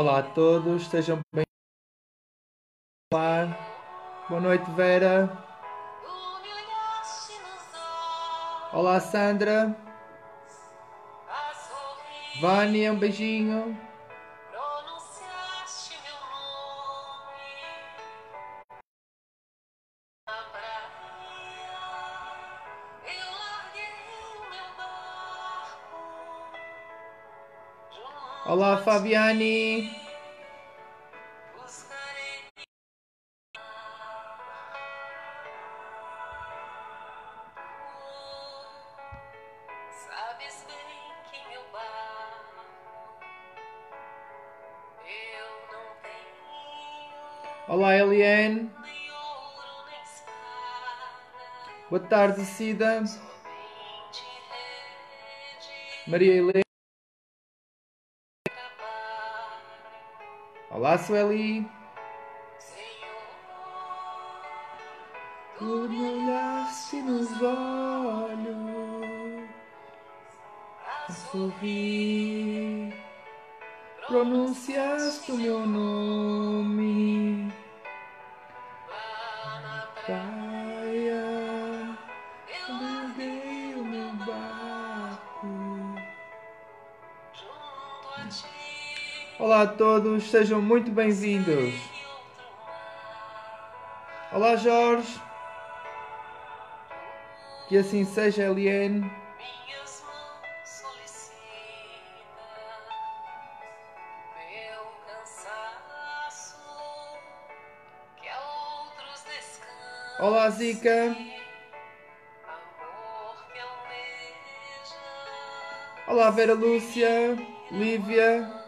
Olá a todos, sejam bem Olá, boa noite Vera. Olá Sandra. Vânia, um beijinho. Tenho Olá Eliane. nem ouro nem espada, Boa tarde Cida. Maria Helena. Olá. Senhor, Tu me olhaste nos olhos a sorri, pronunciaste o meu nome Olá a todos, sejam muito bem-vindos. Olá Jorge, que assim seja Eliane. Olá Zica, olá Vera Lúcia, Lívia,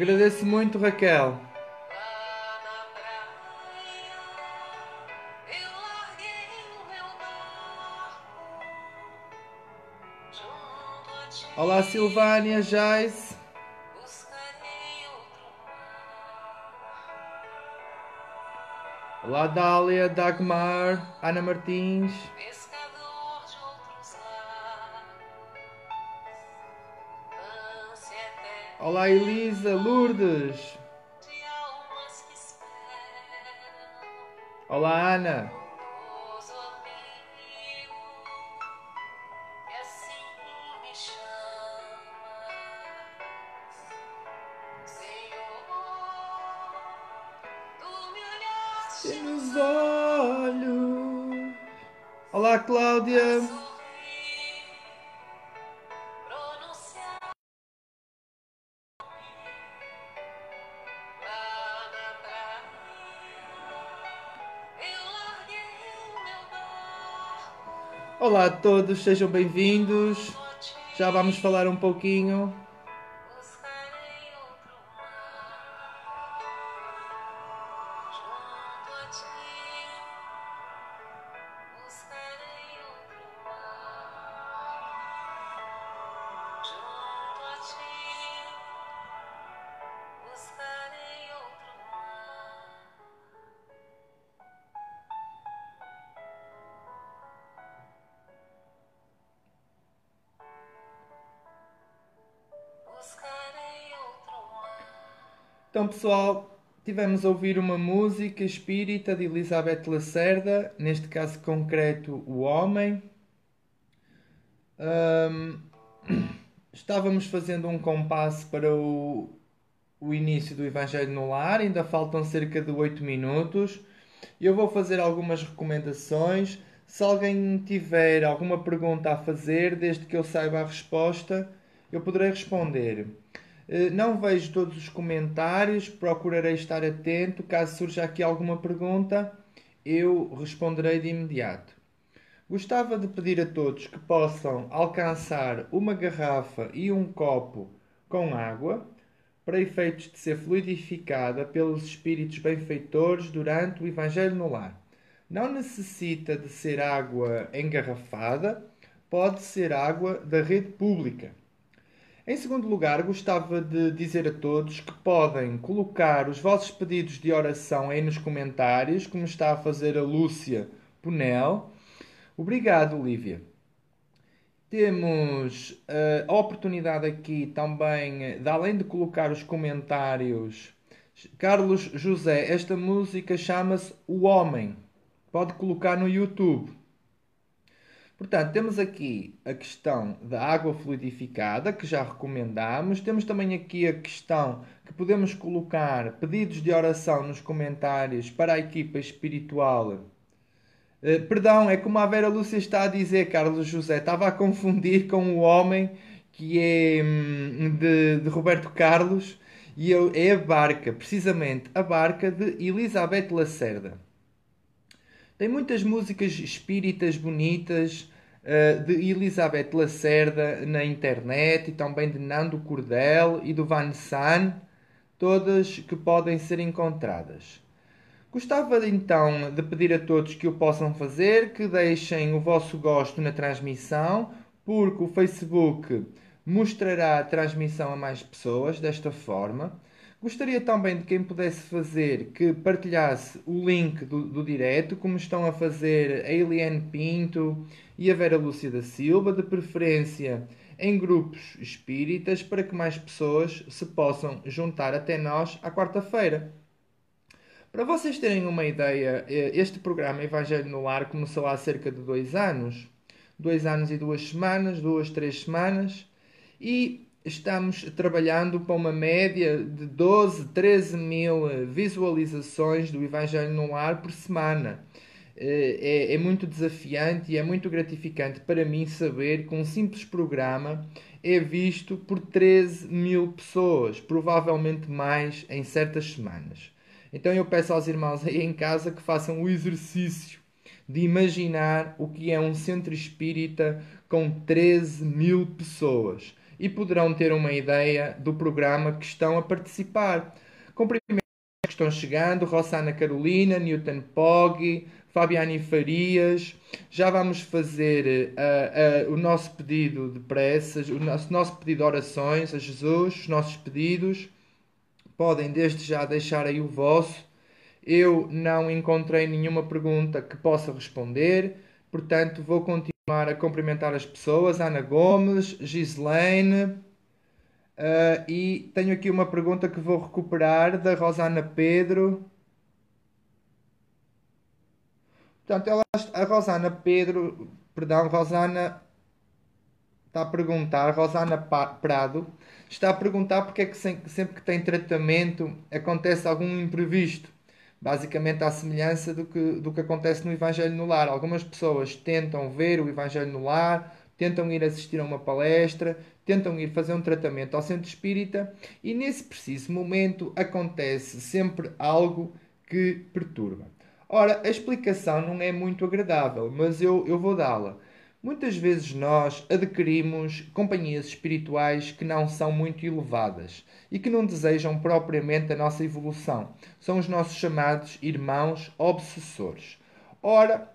agradeço muito Raquel. Olá Silvânia, Jais, olá Dália, Dagmar, Ana Martins, olá Elisa, Lourdes, de almas que esperam, olá Ana, a todos, sejam bem-vindos. Já vamos falar um pouquinho. Então, pessoal, tivemos a ouvir uma música espírita de Elizabeth Lacerda, neste caso concreto, O Homem. Ahm, estávamos fazendo um compasso para o, o início do Evangelho no Lar, ainda faltam cerca de 8 minutos. Eu vou fazer algumas recomendações. Se alguém tiver alguma pergunta a fazer, desde que eu saiba a resposta, eu poderei responder. Eh, Não vejo todos os comentários, procurarei estar atento. Caso surja aqui alguma pergunta, eu responderei de imediato. Gostava de pedir a todos que possam alcançar uma garrafa e um copo com água, para efeitos de ser fluidificada pelos espíritos benfeitores durante o Evangelho no Lar. Não necessita de ser água engarrafada, pode ser água da rede pública. Em segundo lugar, gostava de dizer a todos que podem colocar os vossos pedidos de oração aí nos comentários, como está a fazer a Lúcia Punel. Obrigado, Lívia. Temos uh, a oportunidade aqui também, de além de colocar os comentários, Carlos José, esta música chama-se O Homem. Pode colocar no YouTube. Portanto, temos aqui a questão da água fluidificada, que já recomendámos. Temos também aqui a questão que podemos colocar pedidos de oração nos comentários para a equipa espiritual. Uh, perdão, é como a Vera Lúcia está a dizer, Carlos José. Estava a confundir com o homem que é hum, de, de, Roberto Carlos e é a barca, precisamente a barca de Elizabeth Lacerda. Tem muitas músicas espíritas bonitas uh, de Elizabeth Lacerda na internet e também de Nando Cordel e do Van San, todas que podem ser encontradas. Gostava então de pedir a todos que o possam fazer, que deixem o vosso gosto na transmissão, porque o Facebook mostrará a transmissão a mais pessoas desta forma. Gostaria também de quem pudesse fazer que partilhasse o link do, do direto, como estão a fazer a Eliane Pinto e a Vera Lúcia da Silva, de preferência em grupos espíritas, para que mais pessoas se possam juntar até nós à quarta-feira. Para vocês terem uma ideia, eh, este programa Evangelho no Lar começou há cerca de dois anos. Dois anos e duas semanas, duas, três semanas. E estamos trabalhando para uma média de 12, 13 mil visualizações do Evangelho no Ar por semana. É, é, muito desafiante e é muito gratificante para mim saber que um simples programa é visto por 13 mil pessoas, provavelmente mais em certas semanas. Então eu peço aos irmãos aí em casa que façam o exercício de imaginar o que é um centro espírita com 13 mil pessoas e poderão ter uma ideia do programa que estão a participar. Cumprimentos que estão chegando, Rossana Carolina, Newton Poggi, Fabiane Farias. Já vamos fazer uh, uh, o nosso pedido de preces, o nosso, nosso pedido de orações a Jesus, os nossos pedidos. Podem desde já deixar aí o vosso. Eu não encontrei nenhuma pergunta que possa responder, portanto vou continuar a cumprimentar as pessoas, Ana Gomes, Gislaine, uh, e tenho aqui uma pergunta que vou recuperar da Rosana Pedro. Portanto, ela, a Rosana Pedro, perdão, Rosana está a perguntar, Rosana Prado, está a perguntar porque é que sempre que tem tratamento acontece algum imprevisto basicamente à semelhança do que, do que acontece no Evangelho no Lar. Algumas pessoas tentam ver o Evangelho no Lar, tentam ir assistir a uma palestra, tentam ir fazer um tratamento ao centro espírita e nesse preciso momento acontece sempre algo que perturba. Ora, a explicação não é muito agradável, mas eu, eu vou dá-la. Muitas vezes nós adquirimos companhias espirituais que não são muito elevadas e que não desejam propriamente a nossa evolução. São os nossos chamados irmãos obsessores. Ora,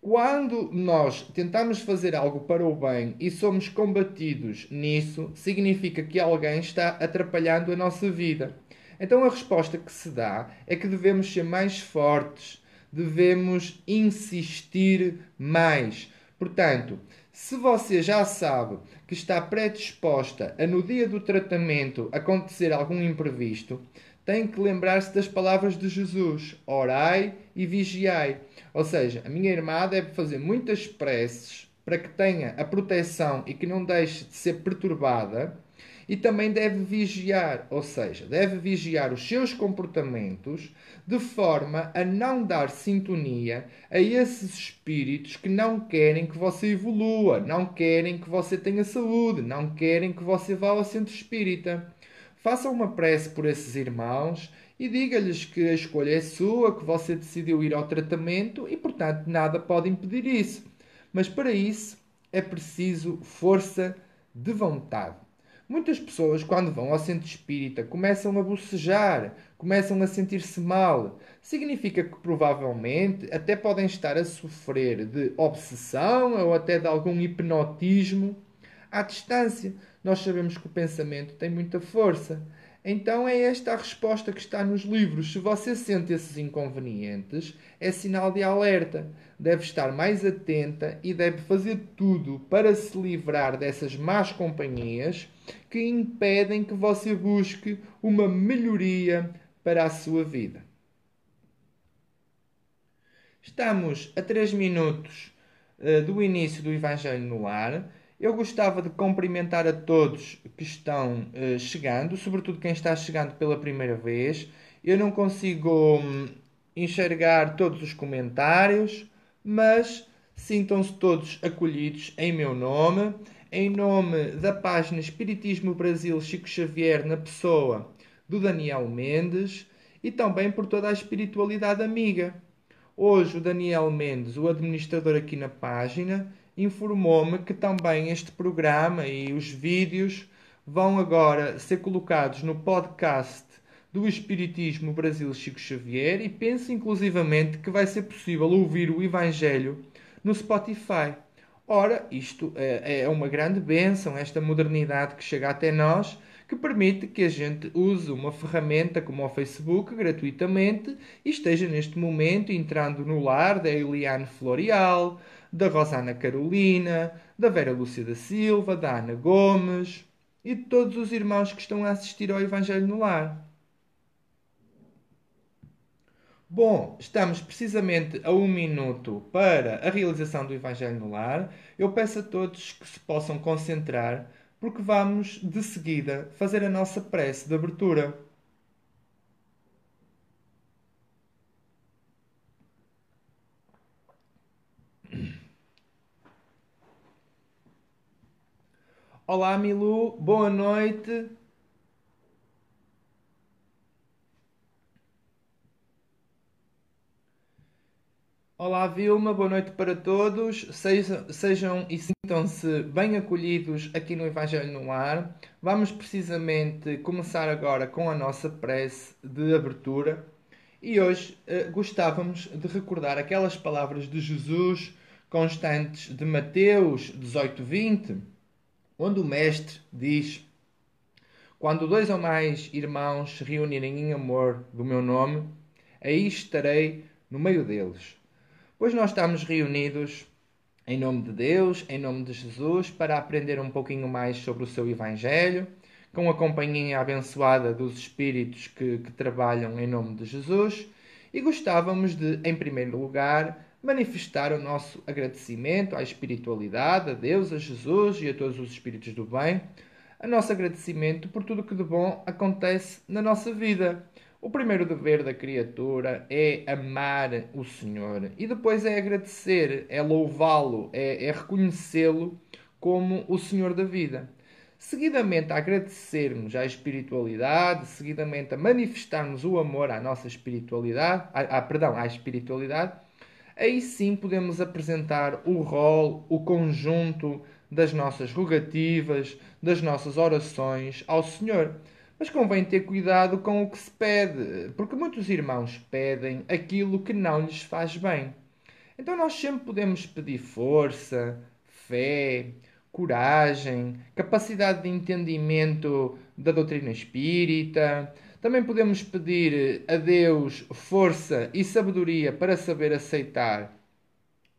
quando nós tentamos fazer algo para o bem e somos combatidos nisso, significa que alguém está atrapalhando a nossa vida. Então a resposta que se dá é que devemos ser mais fortes, devemos insistir mais Portanto, se você já sabe que está predisposta a no dia do tratamento acontecer algum imprevisto, tem que lembrar-se das palavras de Jesus: orai e vigiai. Ou seja, a minha irmã deve fazer muitas preces para que tenha a proteção e que não deixe de ser perturbada e também deve vigiar, ou seja, deve vigiar os seus comportamentos de forma a não dar sintonia a esses espíritos que não querem que você evolua, não querem que você tenha saúde, não querem que você vá ao centro espírita. Faça uma prece por esses irmãos e diga-lhes que a escolha é sua, que você decidiu ir ao tratamento e, portanto, nada pode impedir isso. Mas para isso é preciso força de vontade. Muitas pessoas, quando vão ao centro espírita, começam a bocejar, começam a sentir-se mal. Significa que provavelmente até podem estar a sofrer de obsessão ou até de algum hipnotismo. à distância. Nós sabemos que o pensamento tem muita força. Então é esta a resposta que está nos livros. Se você sente esses inconvenientes, é sinal de alerta. Deve estar mais atenta e deve fazer tudo para se livrar dessas más companhias que impedem que você busque uma melhoria para a sua vida. Estamos a 3 minutos uh, do início do Evangelho no Lar. Eu gostava de cumprimentar a todos que estão uh, chegando, sobretudo quem está chegando pela primeira vez. Eu não consigo um, enxergar todos os comentários, mas sintam-se todos acolhidos em meu nome, em nome da página Espiritismo Brasil Chico Xavier, na pessoa do Daniel Mendes, e também por toda a espiritualidade amiga. Hoje o Daniel Mendes, o administrador aqui na página, informou-me que também este programa e os vídeos vão agora ser colocados no podcast do Espiritismo Brasil Chico Xavier e penso inclusivamente que vai ser possível ouvir o Evangelho no Spotify. Ora, isto é, é uma grande bênção, esta modernidade que chega até nós que permite que a gente use uma ferramenta como o Facebook gratuitamente e esteja neste momento entrando no lar da Eliane Florial, da Rosana Carolina, da Vera Lúcia da Silva, da Ana Gomes e de todos os irmãos que estão a assistir ao Evangelho no Lar. Bom, estamos precisamente a um minuto para a realização do Evangelho no Lar. Eu peço a todos que se possam concentrar porque vamos de seguida fazer a nossa prece de abertura. Olá, Milu, boa noite. Olá, Vilma, boa noite para todos. Sejam, sejam e sintam-se bem acolhidos aqui no Evangelho no Ar. Vamos precisamente começar agora com a nossa prece de abertura e hoje eh, gostávamos de recordar aquelas palavras de Jesus constantes de Mateus 18:20, onde o Mestre diz: Quando dois ou mais irmãos se reunirem em amor do meu nome, aí estarei no meio deles. Pois nós estamos reunidos em nome de Deus, em nome de Jesus, para aprender um pouquinho mais sobre o seu Evangelho, com a companhia abençoada dos Espíritos que, que trabalham em nome de Jesus, e gostávamos de, em primeiro lugar, manifestar o nosso agradecimento à espiritualidade, a Deus, a Jesus e a todos os Espíritos do bem, a nosso agradecimento por tudo que de bom acontece na nossa vida o primeiro dever da criatura é amar o Senhor e depois é agradecer, é louvá-lo, é, é reconhecê-lo como o Senhor da vida. Seguidamente a agradecermos à espiritualidade, seguidamente a manifestarmos o amor à nossa espiritualidade, à, à, perdão, à espiritualidade, aí sim podemos apresentar o rol, o conjunto das nossas rogativas, das nossas orações ao Senhor. Mas convém ter cuidado com o que se pede, porque muitos irmãos pedem aquilo que não lhes faz bem. Então nós sempre podemos pedir força, fé, coragem, capacidade de entendimento da doutrina espírita. Também podemos pedir a Deus força e sabedoria para saber aceitar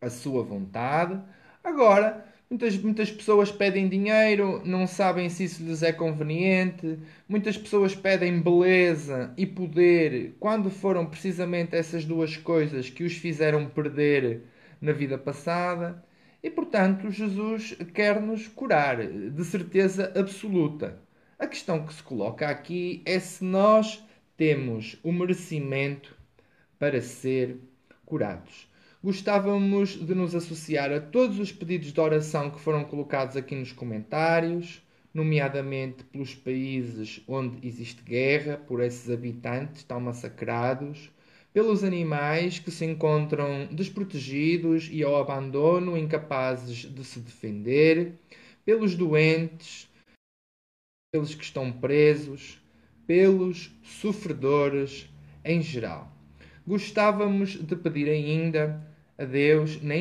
a sua vontade. Agora, Muitas, muitas pessoas pedem dinheiro, não sabem se isso lhes é conveniente. Muitas pessoas pedem beleza e poder quando foram precisamente essas duas coisas que os fizeram perder na vida passada. E portanto, Jesus quer-nos curar, de certeza absoluta. A questão que se coloca aqui é se nós temos o merecimento para ser curados. Gostávamos de nos associar a todos os pedidos de oração que foram colocados aqui nos comentários, nomeadamente pelos países onde existe guerra, por esses habitantes tão massacrados, pelos animais que se encontram desprotegidos e ao abandono, incapazes de se defender, pelos doentes, pelos que estão presos, pelos sofredores em geral. Gostávamos de pedir ainda a Deus, nem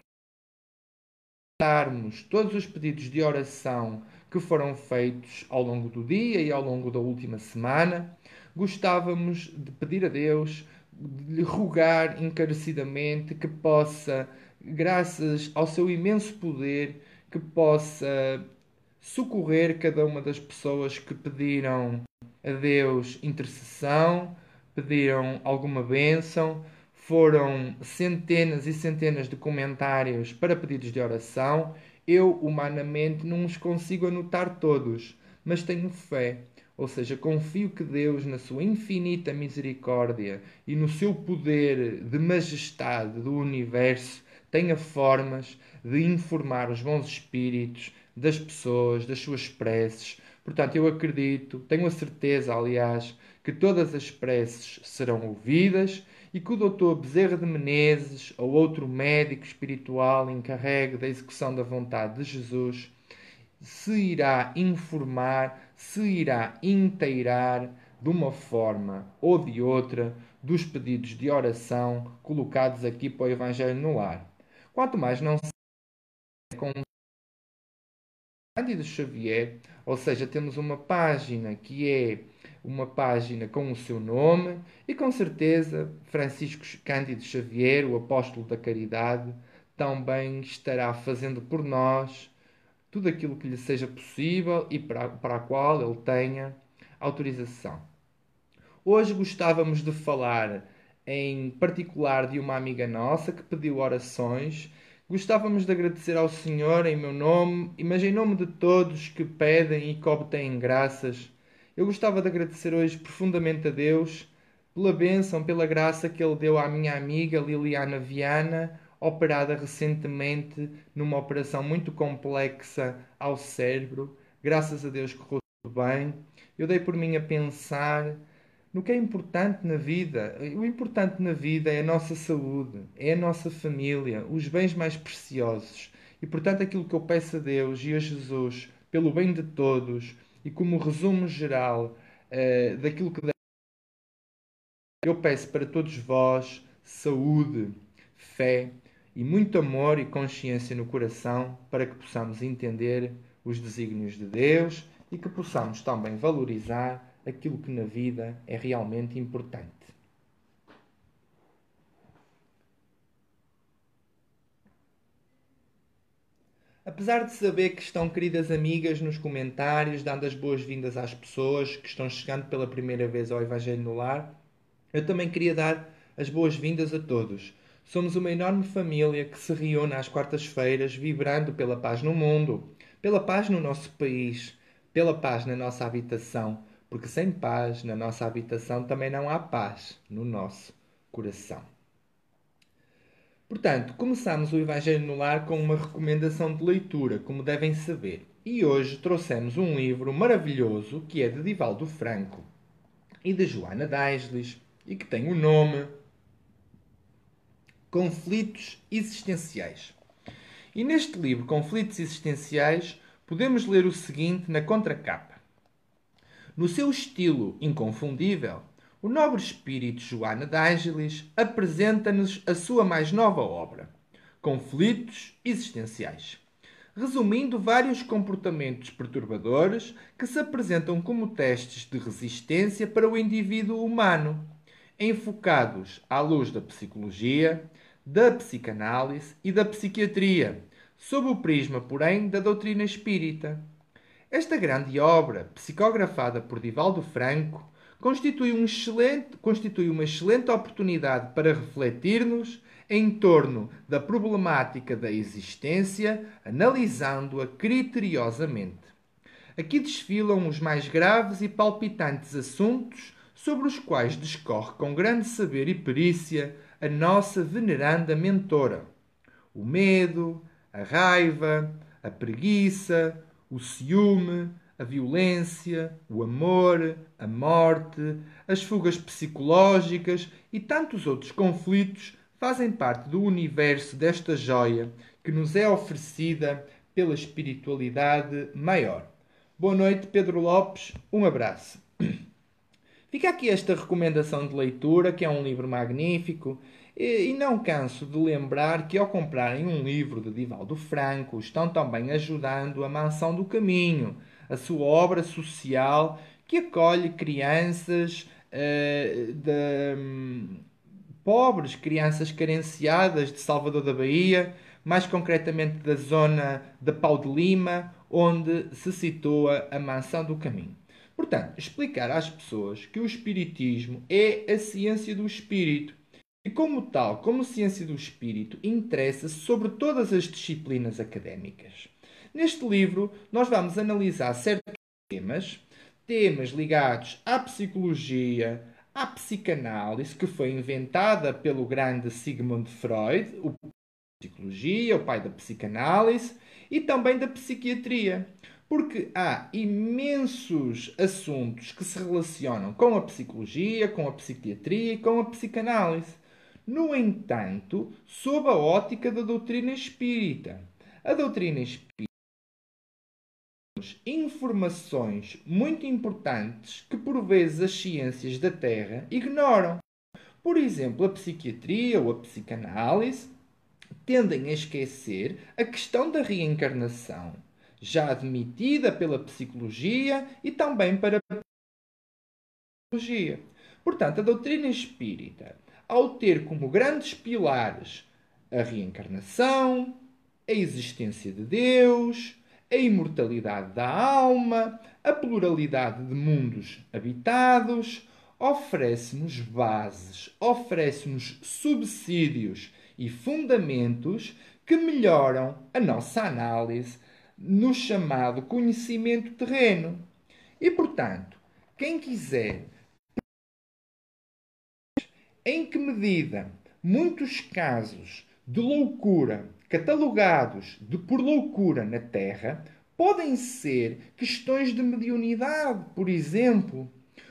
darmos todos os pedidos de oração que foram feitos ao longo do dia e ao longo da última semana. Gostávamos de pedir a Deus, de lhe rogar encarecidamente que possa, graças ao seu imenso poder, que possa socorrer cada uma das pessoas que pediram a Deus intercessão, pediram alguma bênção. Foram centenas e centenas de comentários para pedidos de oração. Eu, humanamente, não os consigo anotar todos, mas tenho fé. Ou seja, confio que Deus, na sua infinita misericórdia e no seu poder de majestade do universo, tenha formas de informar os bons espíritos das pessoas, das suas preces. Portanto, eu acredito, tenho a certeza, aliás, que todas as preces serão ouvidas e que o Dr. Bezerra de Menezes ou outro médico espiritual encarregue da execução da vontade de Jesus se irá informar, se irá inteirar de uma forma ou de outra dos pedidos de oração colocados aqui para o Evangelho no Lar. Quanto mais não se com Cândido Xavier, ou seja, temos uma página que é uma página com o seu nome e com certeza Francisco Cândido Xavier, o apóstolo da caridade, também estará fazendo por nós tudo aquilo que lhe seja possível e para, para a qual ele tenha autorização. Hoje gostávamos de falar em particular de uma amiga nossa que pediu orações. Gostávamos de agradecer ao Senhor em meu nome, mas em nome de todos que pedem e que obtêm graças. Eu gostava de agradecer hoje profundamente a Deus pela bênção, pela graça que Ele deu à minha amiga Liliana Viana, operada recentemente numa operação muito complexa ao cérebro. Graças a Deus correu tudo bem. Eu dei por mim a pensar no que é importante na vida. O importante na vida é a nossa saúde, é a nossa família, os bens mais preciosos. E portanto, aquilo que eu peço a Deus e a Jesus, pelo bem de todos, e como resumo geral uh, daquilo que eu peço para todos vós saúde, fé e muito amor e consciência no coração para que possamos entender os desígnios de Deus e que possamos também valorizar aquilo que na vida é realmente importante. Apesar de saber que estão queridas amigas nos comentários, dando as boas-vindas às pessoas que estão chegando pela primeira vez ao Evangelho no Lar, eu também queria dar as boas-vindas a todos. Somos uma enorme família que se reúne às quartas-feiras vibrando pela paz no mundo, pela paz no nosso país, pela paz na nossa habitação, porque sem paz na nossa habitação também não há paz no nosso coração. Portanto, começamos o Evangelho no Lar com uma recomendação de leitura, como devem saber. E hoje trouxemos um livro maravilhoso que é de Divaldo Franco e de Joana Daisles e que tem o nome Conflitos Existenciais. E neste livro, Conflitos Existenciais, podemos ler o seguinte na contracapa. No seu estilo inconfundível, o nobre espírito Joana de Ângeles apresenta-nos a sua mais nova obra, Conflitos Existenciais, resumindo vários comportamentos perturbadores que se apresentam como testes de resistência para o indivíduo humano, enfocados à luz da psicologia, da psicanálise e da psiquiatria, sob o prisma, porém, da doutrina espírita. Esta grande obra, psicografada por Divaldo Franco, constitui, um excelente, constitui uma excelente oportunidade para refletirmos em torno da problemática da existência, analisando-a criteriosamente. Aqui desfilam os mais graves e palpitantes assuntos sobre os quais discorre com grande saber e perícia a nossa veneranda mentora: o medo, a raiva, a preguiça, o ciúme, a violência, o amor, a morte, as fugas psicológicas e tantos outros conflitos fazem parte do universo desta joia que nos é oferecida pela espiritualidade maior. Boa noite, Pedro Lopes. Um abraço. Fica aqui esta recomendação de leitura, que é um livro magnífico. E, e não canso de lembrar que ao comprarem um livro de Divaldo Franco, estão também ajudando a Mansão do Caminho, a sua obra social que acolhe crianças uh, de, um, pobres, crianças carenciadas de Salvador da Bahia, mais concretamente da zona de Pau de Lima, onde se situa a Mansão do Caminho. Portanto, explicar às pessoas que o Espiritismo é a ciência do espírito e, como tal, como ciência do espírito, interessa-se sobre todas as disciplinas académicas. Neste livro, nós vamos analisar certos temas, temas ligados à psicologia, à psicanálise, que foi inventada pelo grande Sigmund Freud, o psicologia, o pai da psicanálise, e também da psiquiatria. Porque há imensos assuntos que se relacionam com a psicologia, com a psiquiatria e com a psicanálise. No entanto, sob a ótica da doutrina espírita. A doutrina espírita informações muito importantes que por vezes as ciências da Terra ignoram. Por exemplo, a psiquiatria ou a psicanálise tendem a esquecer a questão da reencarnação, já admitida pela psicologia e também para a psicologia. Portanto, a doutrina espírita, ao ter como grandes pilares a reencarnação, a existência de Deus, a imortalidade da alma, a pluralidade de mundos habitados, oferece-nos bases, oferece-nos subsídios e fundamentos que melhoram a nossa análise no chamado conhecimento terreno. E, portanto, quem quiser em que medida muitos casos de loucura catalogados de por loucura na Terra podem ser questões de mediunidade, por exemplo.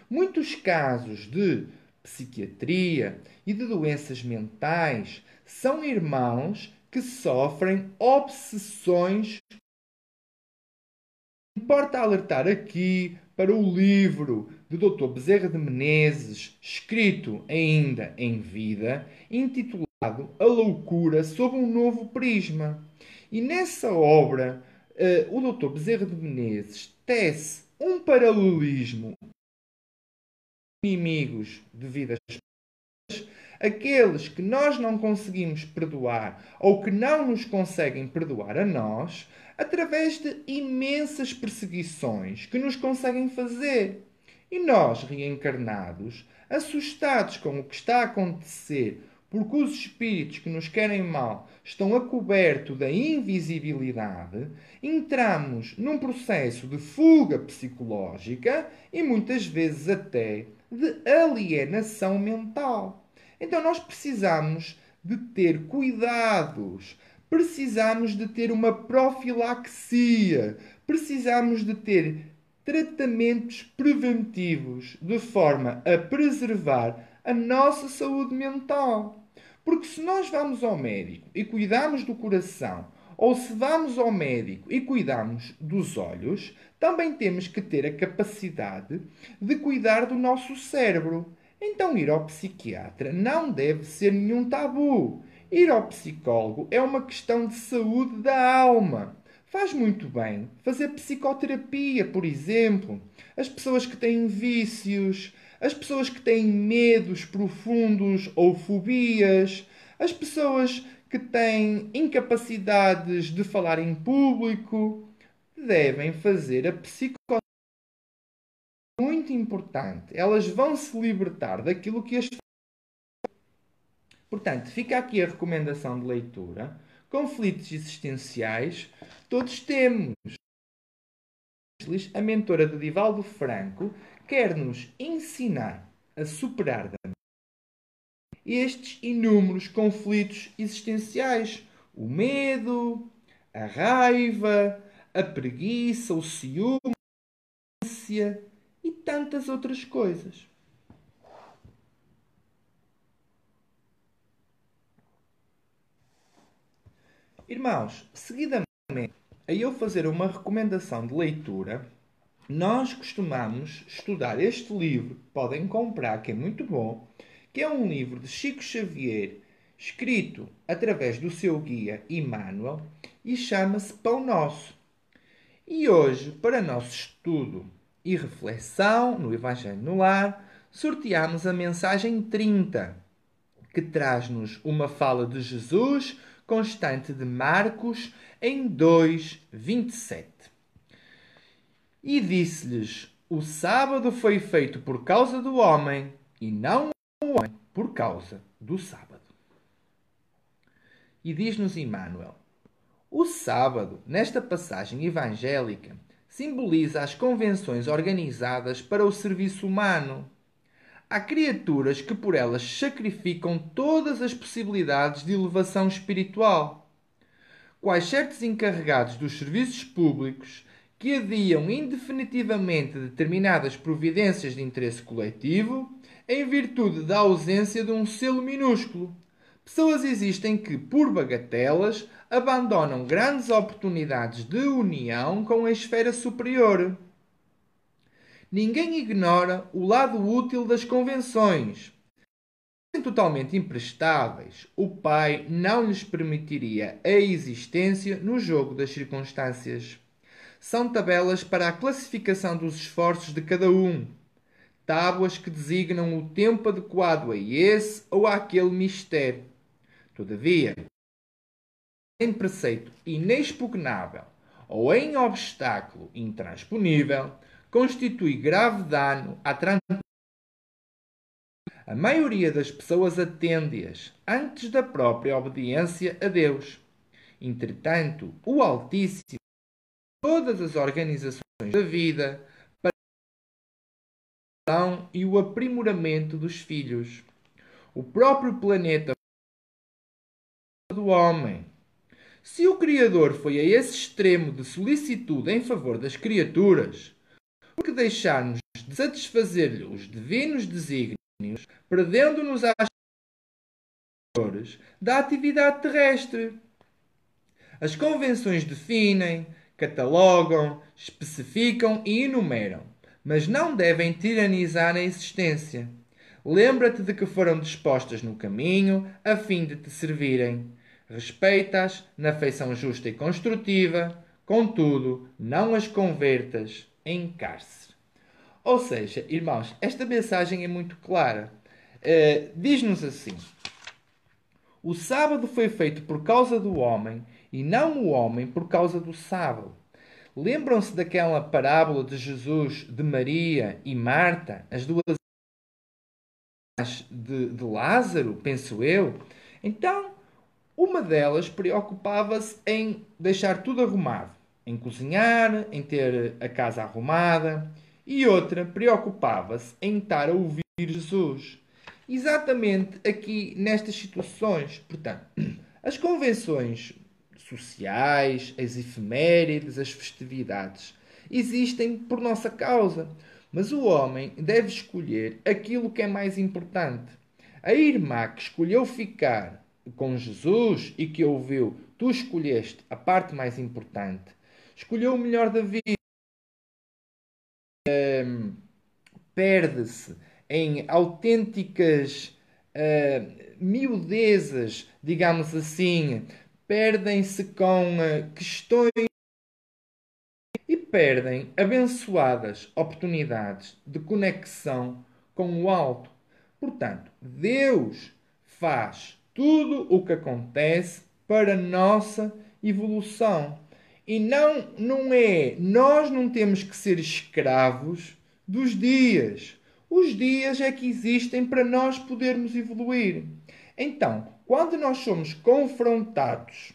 Muitos casos de psiquiatria e de doenças mentais são irmãos que sofrem obsessões. Importa alertar aqui para o livro do Dr. Bezerra de Menezes, escrito ainda em vida, intitulado a loucura sob um novo prisma. E nessa obra, uh, o Dr. Bezerra de Menezes tece um paralelismo inimigos de vidas aqueles que nós não conseguimos perdoar ou que não nos conseguem perdoar a nós, através de imensas perseguições que nos conseguem fazer. E nós, reencarnados, assustados com o que está a acontecer porque os espíritos que nos querem mal estão a coberto da invisibilidade, entramos num processo de fuga psicológica e muitas vezes até de alienação mental. Então nós precisamos de ter cuidados, precisamos de ter uma profilaxia, precisamos de ter tratamentos preventivos de forma a preservar a nossa saúde mental. Porque se nós vamos ao médico e cuidamos do coração, ou se vamos ao médico e cuidamos dos olhos, também temos que ter a capacidade de cuidar do nosso cérebro. Então, ir ao psiquiatra não deve ser nenhum tabu. Ir ao psicólogo é uma questão de saúde da alma. Faz muito bem fazer psicoterapia, por exemplo. As pessoas que têm vícios, as pessoas que têm medos profundos ou fobias, as pessoas que têm incapacidades de falar em público, devem fazer a psicoterapia. Muito importante. Elas vão se libertar daquilo que as. Portanto, fica aqui a recomendação de leitura. Conflitos existenciais, todos temos. A mentora de Divaldo Franco quer nos ensinar a superar estes inúmeros conflitos existenciais: o medo, a raiva, a preguiça, o ciúme, a e tantas outras coisas. Irmãos, seguidamente a eu fazer uma recomendação de leitura, nós costumamos estudar este livro, podem comprar, que é muito bom, que é um livro de Chico Xavier, escrito através do seu guia Emmanuel e chama-se Pão Nosso. E hoje, para nosso estudo e reflexão no Evangelho no Lar, sorteamos a mensagem 30, que traz-nos uma fala de Jesus constante de Marcos em 2:27. E disse-lhes: O sábado foi feito por causa do homem, e não o homem por causa do sábado. E diz-nos Emmanuel: O sábado, nesta passagem evangélica, simboliza as convenções organizadas para o serviço humano. Há criaturas que por elas sacrificam todas as possibilidades de elevação espiritual. Quais certos encarregados dos serviços públicos que adiam indefinitivamente determinadas providências de interesse coletivo em virtude da ausência de um selo minúsculo. Pessoas existem que, por bagatelas, abandonam grandes oportunidades de união com a esfera superior. Ninguém ignora o lado útil das convenções. Se totalmente imprestáveis, o pai não lhes permitiria a existência no jogo das circunstâncias. São tabelas para a classificação dos esforços de cada um. Tábuas que designam o tempo adequado a esse ou àquele mistério. Todavia, em preceito inexpugnável ou em obstáculo intransponível, constitui grave dano à tranquilidade. A maioria das pessoas atende-as antes da própria obediência a Deus. Entretanto, o Altíssimo, todas as organizações da vida, para a e o aprimoramento dos filhos. O próprio planeta do homem. Se o Criador foi a esse extremo de solicitude em favor das criaturas, por que deixar-nos de satisfazer-lhe os divinos desígnios, perdendo-nos às da atividade terrestre? As convenções definem, catalogam, especificam e enumeram, mas não devem tiranizar a existência. Lembra-te de que foram dispostas no caminho a fim de te servirem. Respeita-as na feição justa e construtiva, contudo, não as convertas em cárcere. Ou seja, irmãos, esta mensagem é muito clara. Uh, Diz-nos assim: O sábado foi feito por causa do homem e não o homem por causa do sábado. Lembram-se daquela parábola de Jesus, de Maria e Marta, as duas de, de Lázaro, penso eu? Então, uma delas preocupava-se em deixar tudo arrumado, em cozinhar, em ter a casa arrumada, e outra preocupava-se em estar a ouvir Jesus. Exatamente aqui nestas situações. Portanto, as convenções sociais, as efemérides, as festividades existem por nossa causa. Mas o homem deve escolher aquilo que é mais importante. A irmã que escolheu ficar com Jesus e que ouviu, tu escolheste a parte mais importante, escolheu o melhor da vida, um, perde-se em autênticas uh, miudezas, digamos assim, perdem-se com uh, questões e perdem abençoadas oportunidades de conexão com o alto. Portanto, Deus faz tudo o que acontece para nossa evolução. E não, não é, nós não temos que ser escravos dos dias. Os dias é que existem para nós podermos evoluir. Então, quando nós somos confrontados,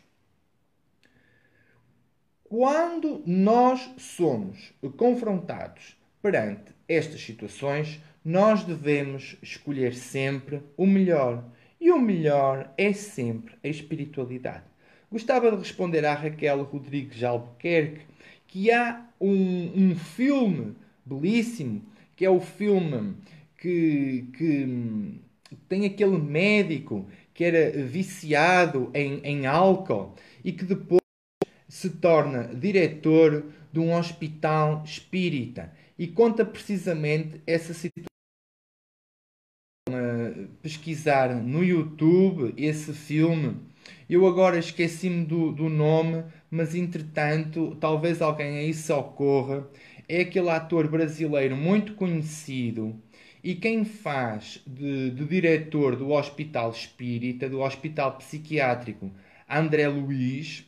quando nós somos confrontados perante estas situações, nós devemos escolher sempre o melhor. E o melhor é sempre a espiritualidade. Gostava de responder à Raquel Rodrigues Albuquerque que há um, um filme belíssimo, que é o filme que, que tem aquele médico que era viciado em, em álcool e que depois se torna diretor de um hospital espírita e conta precisamente essa situação pesquisar no YouTube esse filme. Eu agora esqueci-me do, do nome, mas entretanto, talvez alguém aí se ocorra. É aquele ator brasileiro muito conhecido e quem faz de, de diretor do Hospital Espírita, do Hospital Psiquiátrico André Luiz,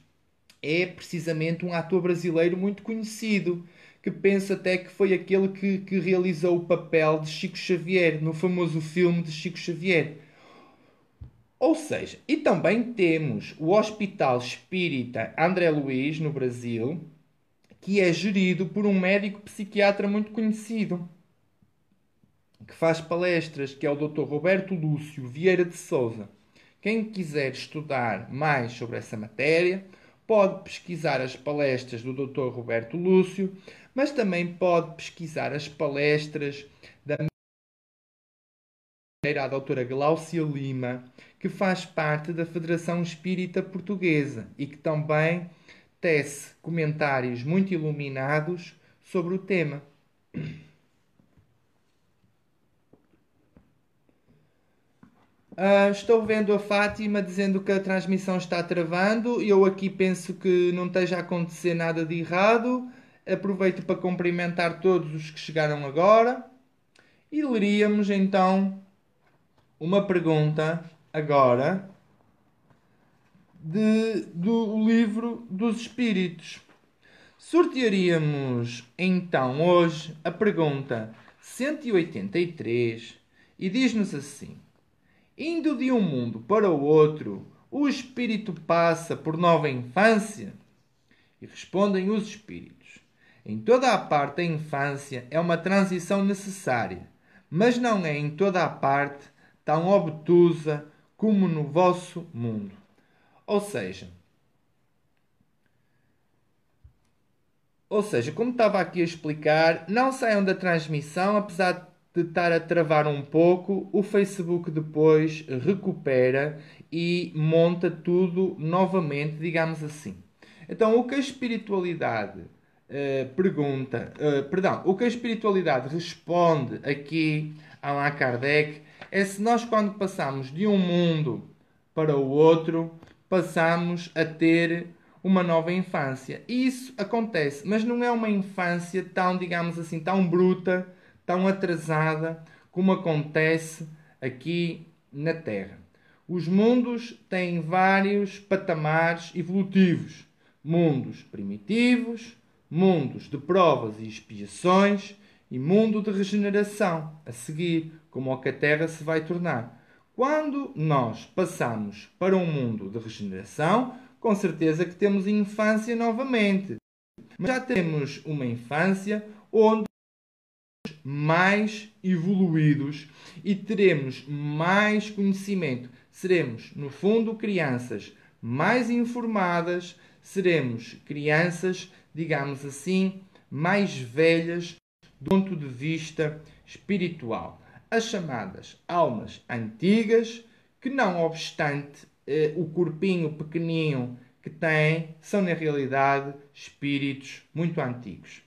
é precisamente um ator brasileiro muito conhecido, que penso até que foi aquele que, que realizou o papel de Chico Xavier no famoso filme de Chico Xavier. Ou seja, e também temos o Hospital Espírita André Luiz, no Brasil, que é gerido por um médico psiquiatra muito conhecido, que faz palestras, que é o Dr. Roberto Lúcio Vieira de Souza. Quem quiser estudar mais sobre essa matéria, pode pesquisar as palestras do Dr. Roberto Lúcio, mas também pode pesquisar as palestras a doutora Glaucia Lima, que faz parte da Federação Espírita Portuguesa e que também tece comentários muito iluminados sobre o tema. Uh, estou vendo a Fátima dizendo que a transmissão está travando. Eu aqui penso que não esteja a acontecer nada de errado. Aproveito para cumprimentar todos os que chegaram agora. E leríamos então uma pergunta agora de, do livro dos Espíritos. Sortearíamos então hoje a pergunta 183 e diz-nos assim: Indo de um mundo para o outro, o espírito passa por nova infância? E respondem os espíritos: Em toda a parte a infância é uma transição necessária, mas não é em toda a parte tão obtusa como no vosso mundo. Ou seja, ou seja, como estava aqui a explicar, não saiam da transmissão, apesar de estar a travar um pouco, o Facebook depois recupera e monta tudo novamente, digamos assim. Então, o que a espiritualidade uh, pergunta, uh, perdão, o que a espiritualidade responde aqui a Allan Kardec é se nós, quando passamos de um mundo para o outro, passamos a ter uma nova infância. E isso acontece, mas não é uma infância tão, digamos assim, tão bruta tão atrasada como acontece aqui na Terra. Os mundos têm vários patamares evolutivos: mundos primitivos, mundos de provas e expiações e mundo de regeneração, a seguir, como que a Terra se vai tornar. Quando nós passamos para um mundo de regeneração, com certeza que temos infância novamente. Mas já temos uma infância onde mais evoluídos e teremos mais conhecimento. Seremos, no fundo, crianças mais informadas, seremos crianças, digamos assim, mais velhas do ponto de vista espiritual. As chamadas almas antigas, que não obstante eh, o corpinho pequenino que têm, são na realidade espíritos muito antigos.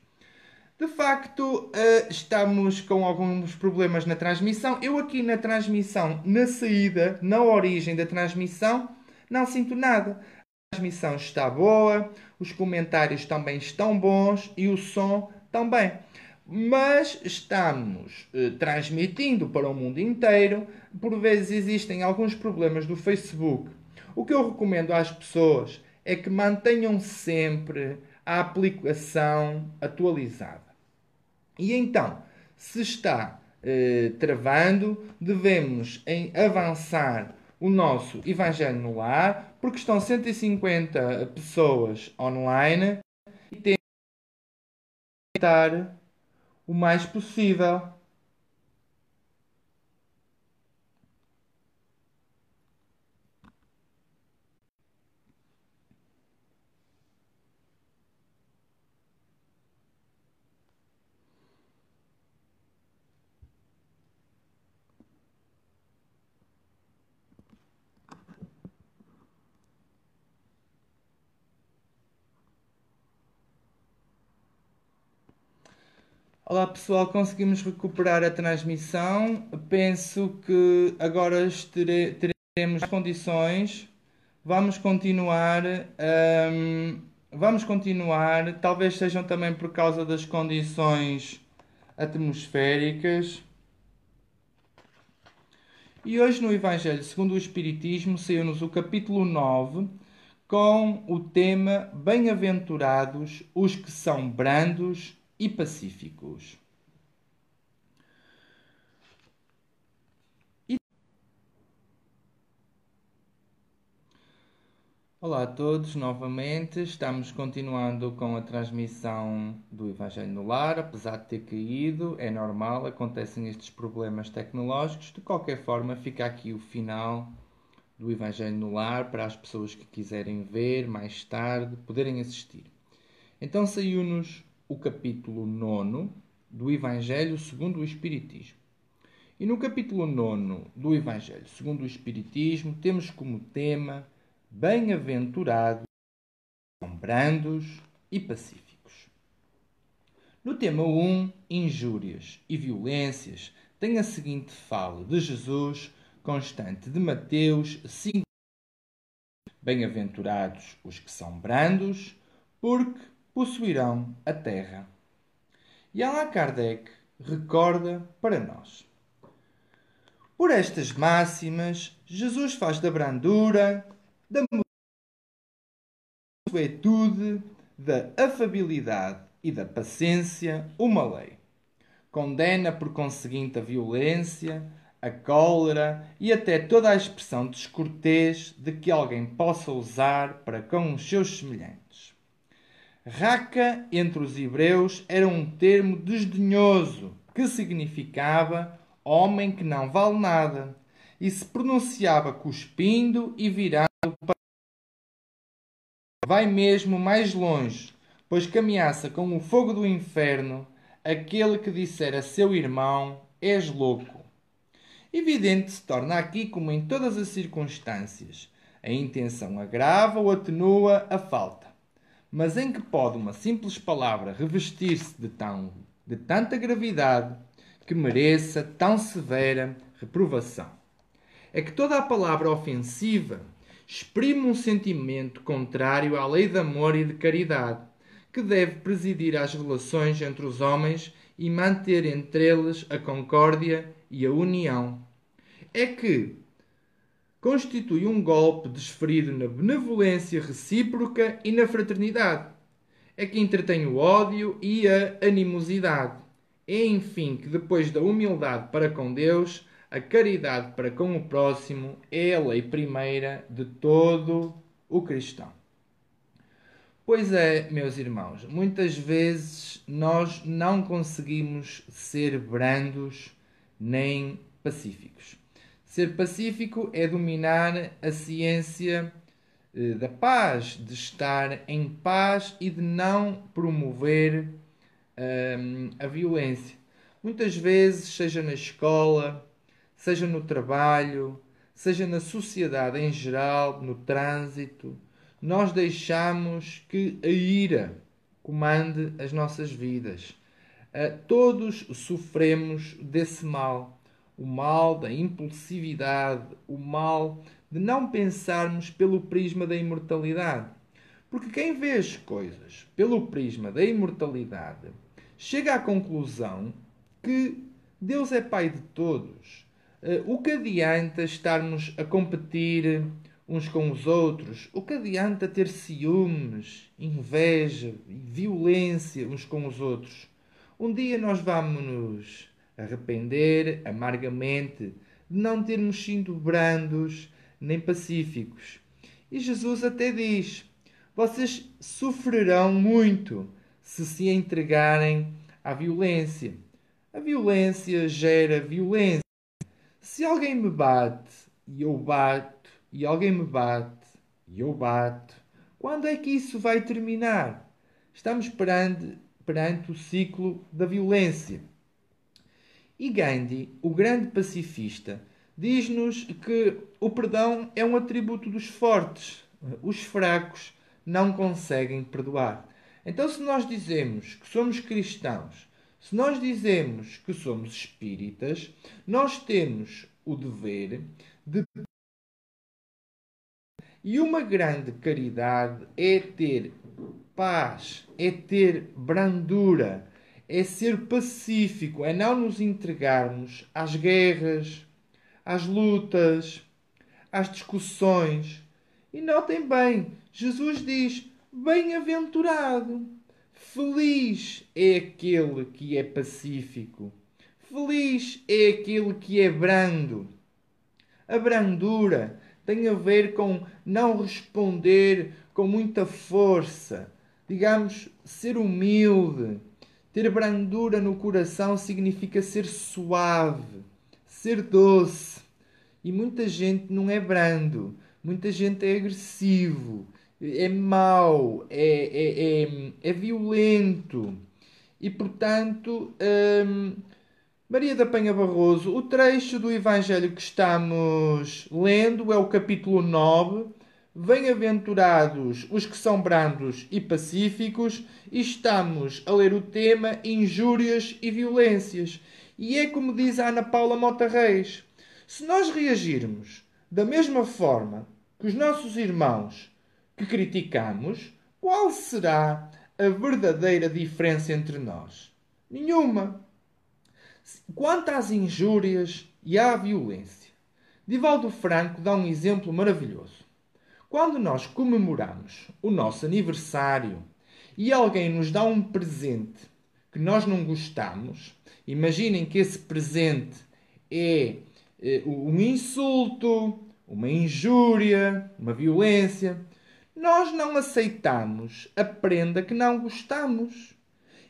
De facto, uh, estamos com alguns problemas na transmissão. Eu aqui na transmissão, na saída, na origem da transmissão, não sinto nada. A transmissão está boa, os comentários também estão bons e o som também. Mas estamos uh, transmitindo para o mundo inteiro. Por vezes existem alguns problemas do Facebook. O que eu recomendo às pessoas é que mantenham sempre a aplicação atualizada. E então, se está eh, travando, devemos em avançar o nosso Evangelho no Lar, porque estão 150 pessoas online e temos que estar o mais possível. Olá pessoal, conseguimos recuperar a transmissão. Penso que agora teremos condições. Vamos continuar. hum, vamos continuar. Talvez sejam também por causa das condições atmosféricas. E hoje no Evangelho segundo o Espiritismo saiu-nos o capítulo 9 com o tema Bem-aventurados os que são brandos e pacíficos. E- Olá a todos, novamente estamos continuando com a transmissão do Evangelho no Lar, apesar de ter caído, é normal, acontecem estes problemas tecnológicos. De qualquer forma, fica aqui o final do Evangelho no Lar para as pessoas que quiserem ver mais tarde, poderem assistir. Então saiu-nos o capítulo 9 do Evangelho segundo o Espiritismo. E no capítulo 9 do Evangelho segundo o Espiritismo temos como tema Bem-aventurados brandos e pacíficos. No tema 1, injúrias e violências, tem a seguinte fala de Jesus constante de Mateus 5. Bem-aventurados os que são brandos, porque possuirão a terra. E Allan Kardec recorda para nós. Por estas máximas, Jesus faz da brandura, da moetude, da afabilidade e da paciência uma lei. Condena por conseguinte a violência, a cólera e até toda a expressão descortês de que alguém possa usar para com os seus semelhantes. Raca entre os hebreus era um termo desdenhoso que significava homem que não vale nada e se pronunciava cuspindo e virando para. Vai mesmo mais longe, pois que ameaça com o fogo do inferno aquele que disser a seu irmão: És louco. Evidente se torna aqui, como em todas as circunstâncias, a intenção agrava ou atenua a falta. Mas em que pode uma simples palavra revestir-se de, de tanta gravidade que mereça tão severa reprovação? É que toda a palavra ofensiva exprime um sentimento contrário à lei de amor e de caridade, que deve presidir às relações entre os homens e manter entre eles a concórdia e a união. É que constitui um golpe desferido na benevolência recíproca e na fraternidade. É que entretém o ódio e a animosidade. É, enfim, que depois da humildade para com Deus, a caridade para com o próximo é a lei primeira de todo o cristão. Pois é, meus irmãos, muitas vezes nós não conseguimos ser brandos nem pacíficos. Ser pacífico é dominar a ciência eh, da paz, de estar em paz e de não promover hum, a violência. Muitas vezes, seja na escola, seja no trabalho, seja na sociedade em geral, no trânsito, nós deixamos que a ira comande as nossas vidas. Uh, todos sofremos desse mal. O mal da impulsividade, o mal de não pensarmos pelo prisma da imortalidade. Porque quem vê as coisas pelo prisma da imortalidade chega à conclusão que Deus é Pai de todos. Uh, o que adianta estarmos a competir uns com os outros? O que adianta ter ciúmes, inveja e violência uns com os outros? Um dia nós vamos nos arrepender amargamente de não termos sido brandos nem pacíficos. E Jesus até diz: vocês sofrerão muito se se entregarem à violência. A violência gera violência. Se alguém me bate e eu bato, e alguém me bate e eu bato, quando é que isso vai terminar? Estamos perante, perante o ciclo da violência. E Gandhi, o grande pacifista, diz-nos que o perdão é um atributo dos fortes. Os fracos não conseguem perdoar. Então, se nós dizemos que somos cristãos, Se nós dizemos que somos espíritas, nós temos o dever de. E uma grande caridade é ter paz, é ter brandura, é ser pacífico, é não nos entregarmos às guerras, às lutas, às discussões. E notem bem, Jesus diz: Bem-aventurado, feliz é aquele que é pacífico, feliz é aquele que é brando. A brandura tem a ver com não responder com muita força, digamos, ser humilde. Ter brandura no coração significa ser suave, ser doce. E muita gente não é brando, muita gente é agressivo, é mau, é, é, é, é violento. E portanto, hum, Maria da Penha Barroso, o trecho do Evangelho que estamos lendo é o capítulo 9. Bem-aventurados os que são brandos e pacíficos, e estamos a ler o tema injúrias e violências. E é como diz Ana Paula Mota Reis: se nós reagirmos da mesma forma que os nossos irmãos que criticamos, qual será a verdadeira diferença entre nós? Nenhuma. Quanto às injúrias e à violência, Divaldo Franco dá um exemplo maravilhoso. Quando nós comemoramos o nosso aniversário e alguém nos dá um presente que nós não gostamos, imaginem que esse presente é, é um insulto, uma injúria, uma violência. Nós não aceitamos a prenda que não gostamos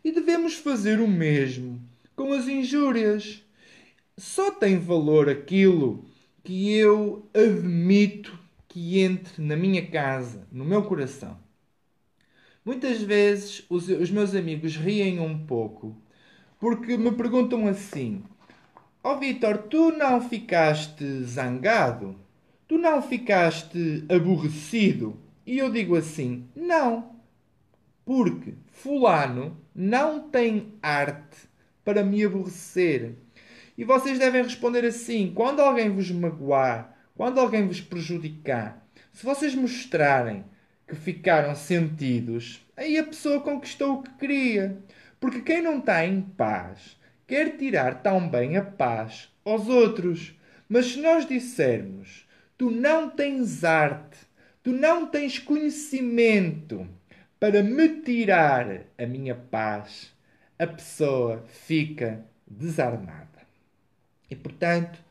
e devemos fazer o mesmo com as injúrias. Só tem valor aquilo que eu admito que entre na minha casa, no meu coração. Muitas vezes os, os meus amigos riem um pouco porque me perguntam assim: Ó oh, Vitor, tu não ficaste zangado? Tu não ficaste aborrecido? E eu digo assim: não, porque Fulano não tem arte para me aborrecer. E vocês devem responder assim: quando alguém vos magoar, quando alguém vos prejudicar, se vocês mostrarem que ficaram sentidos, aí a pessoa conquistou o que queria. Porque quem não está em paz quer tirar tão bem a paz aos outros. Mas se nós dissermos, tu não tens arte, tu não tens conhecimento para me tirar a minha paz, a pessoa fica desarmada. E portanto,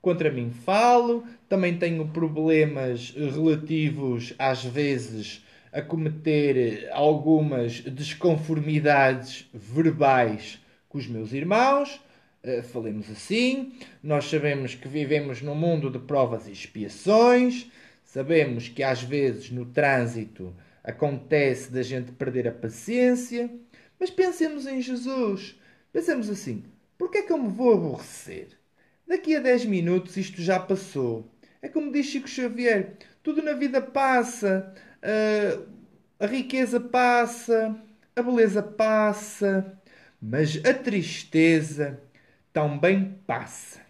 contra mim falo, também tenho problemas relativos, às vezes, a cometer algumas desconformidades verbais com os meus irmãos. Uh, falemos assim, nós sabemos que vivemos num mundo de provas e expiações, sabemos que às vezes no trânsito acontece da gente perder a paciência, mas pensemos em Jesus. Pensemos assim: por que é que eu me vou aborrecer? Daqui a 10 minutos isto já passou. É como diz Chico Xavier: tudo na vida passa, uh, a riqueza passa, a beleza passa, mas a tristeza também passa.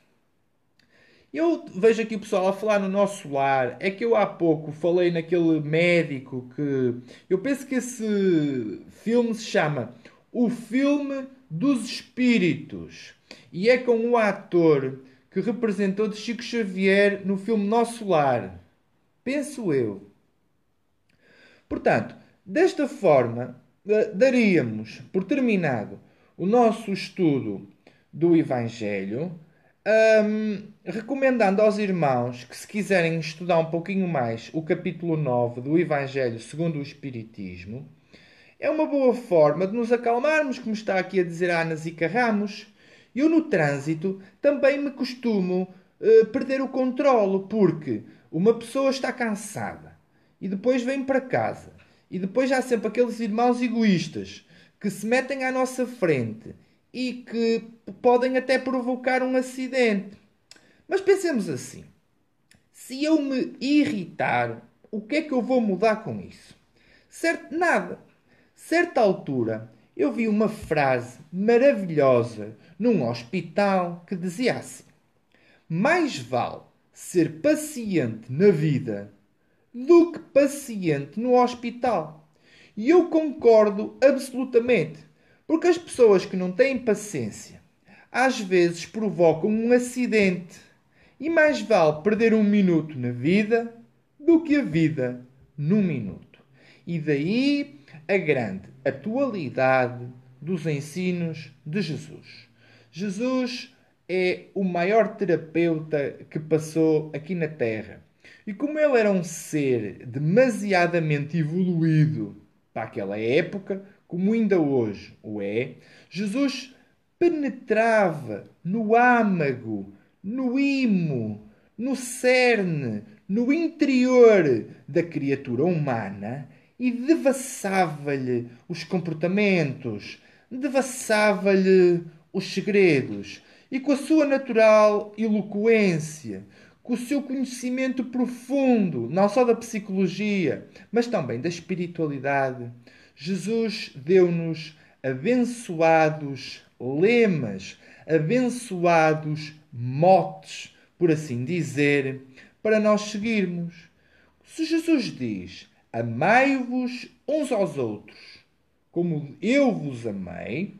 Eu vejo aqui o pessoal a falar no nosso lar. É que eu há pouco falei naquele médico que. Eu penso que esse filme se chama O Filme dos Espíritos. E é com o ator que representou de Chico Xavier no filme Nosso Lar. Penso eu. Portanto, desta forma, daríamos por terminado o nosso estudo do Evangelho um, recomendando aos irmãos que, se quiserem estudar um pouquinho mais o capítulo 9 do Evangelho segundo o Espiritismo, é uma boa forma de nos acalmarmos, como está aqui a dizer a Ana Zica Ramos. Eu, no trânsito, também me costumo uh, perder o controle, porque uma pessoa está cansada e depois vem para casa. E depois há sempre aqueles irmãos egoístas que se metem à nossa frente e que podem até provocar um acidente. Mas pensemos assim: se eu me irritar, o que é que eu vou mudar com isso? Certo? Nada. Certa altura, eu vi uma frase maravilhosa num hospital que dizia assim: Mais vale ser paciente na vida do que paciente no hospital. E eu concordo absolutamente, porque as pessoas que não têm paciência às vezes provocam um acidente. E mais vale perder um minuto na vida do que a vida num minuto. E daí a grande atualidade dos ensinos de Jesus. Jesus é o maior terapeuta que passou aqui na Terra. E como ele era um ser demasiadamente evoluído para aquela época, como ainda hoje o é, Jesus penetrava no âmago, no imo, no cerne, no interior da criatura humana e devassava-lhe os comportamentos, devassava-lhe os segredos. E com a sua natural eloquência, com o seu conhecimento profundo, não só da psicologia, mas também da espiritualidade, Jesus deu-nos abençoados lemas, abençoados motes, por assim dizer, para nós seguirmos. Se Jesus diz: Amai-vos uns aos outros, como eu vos amei,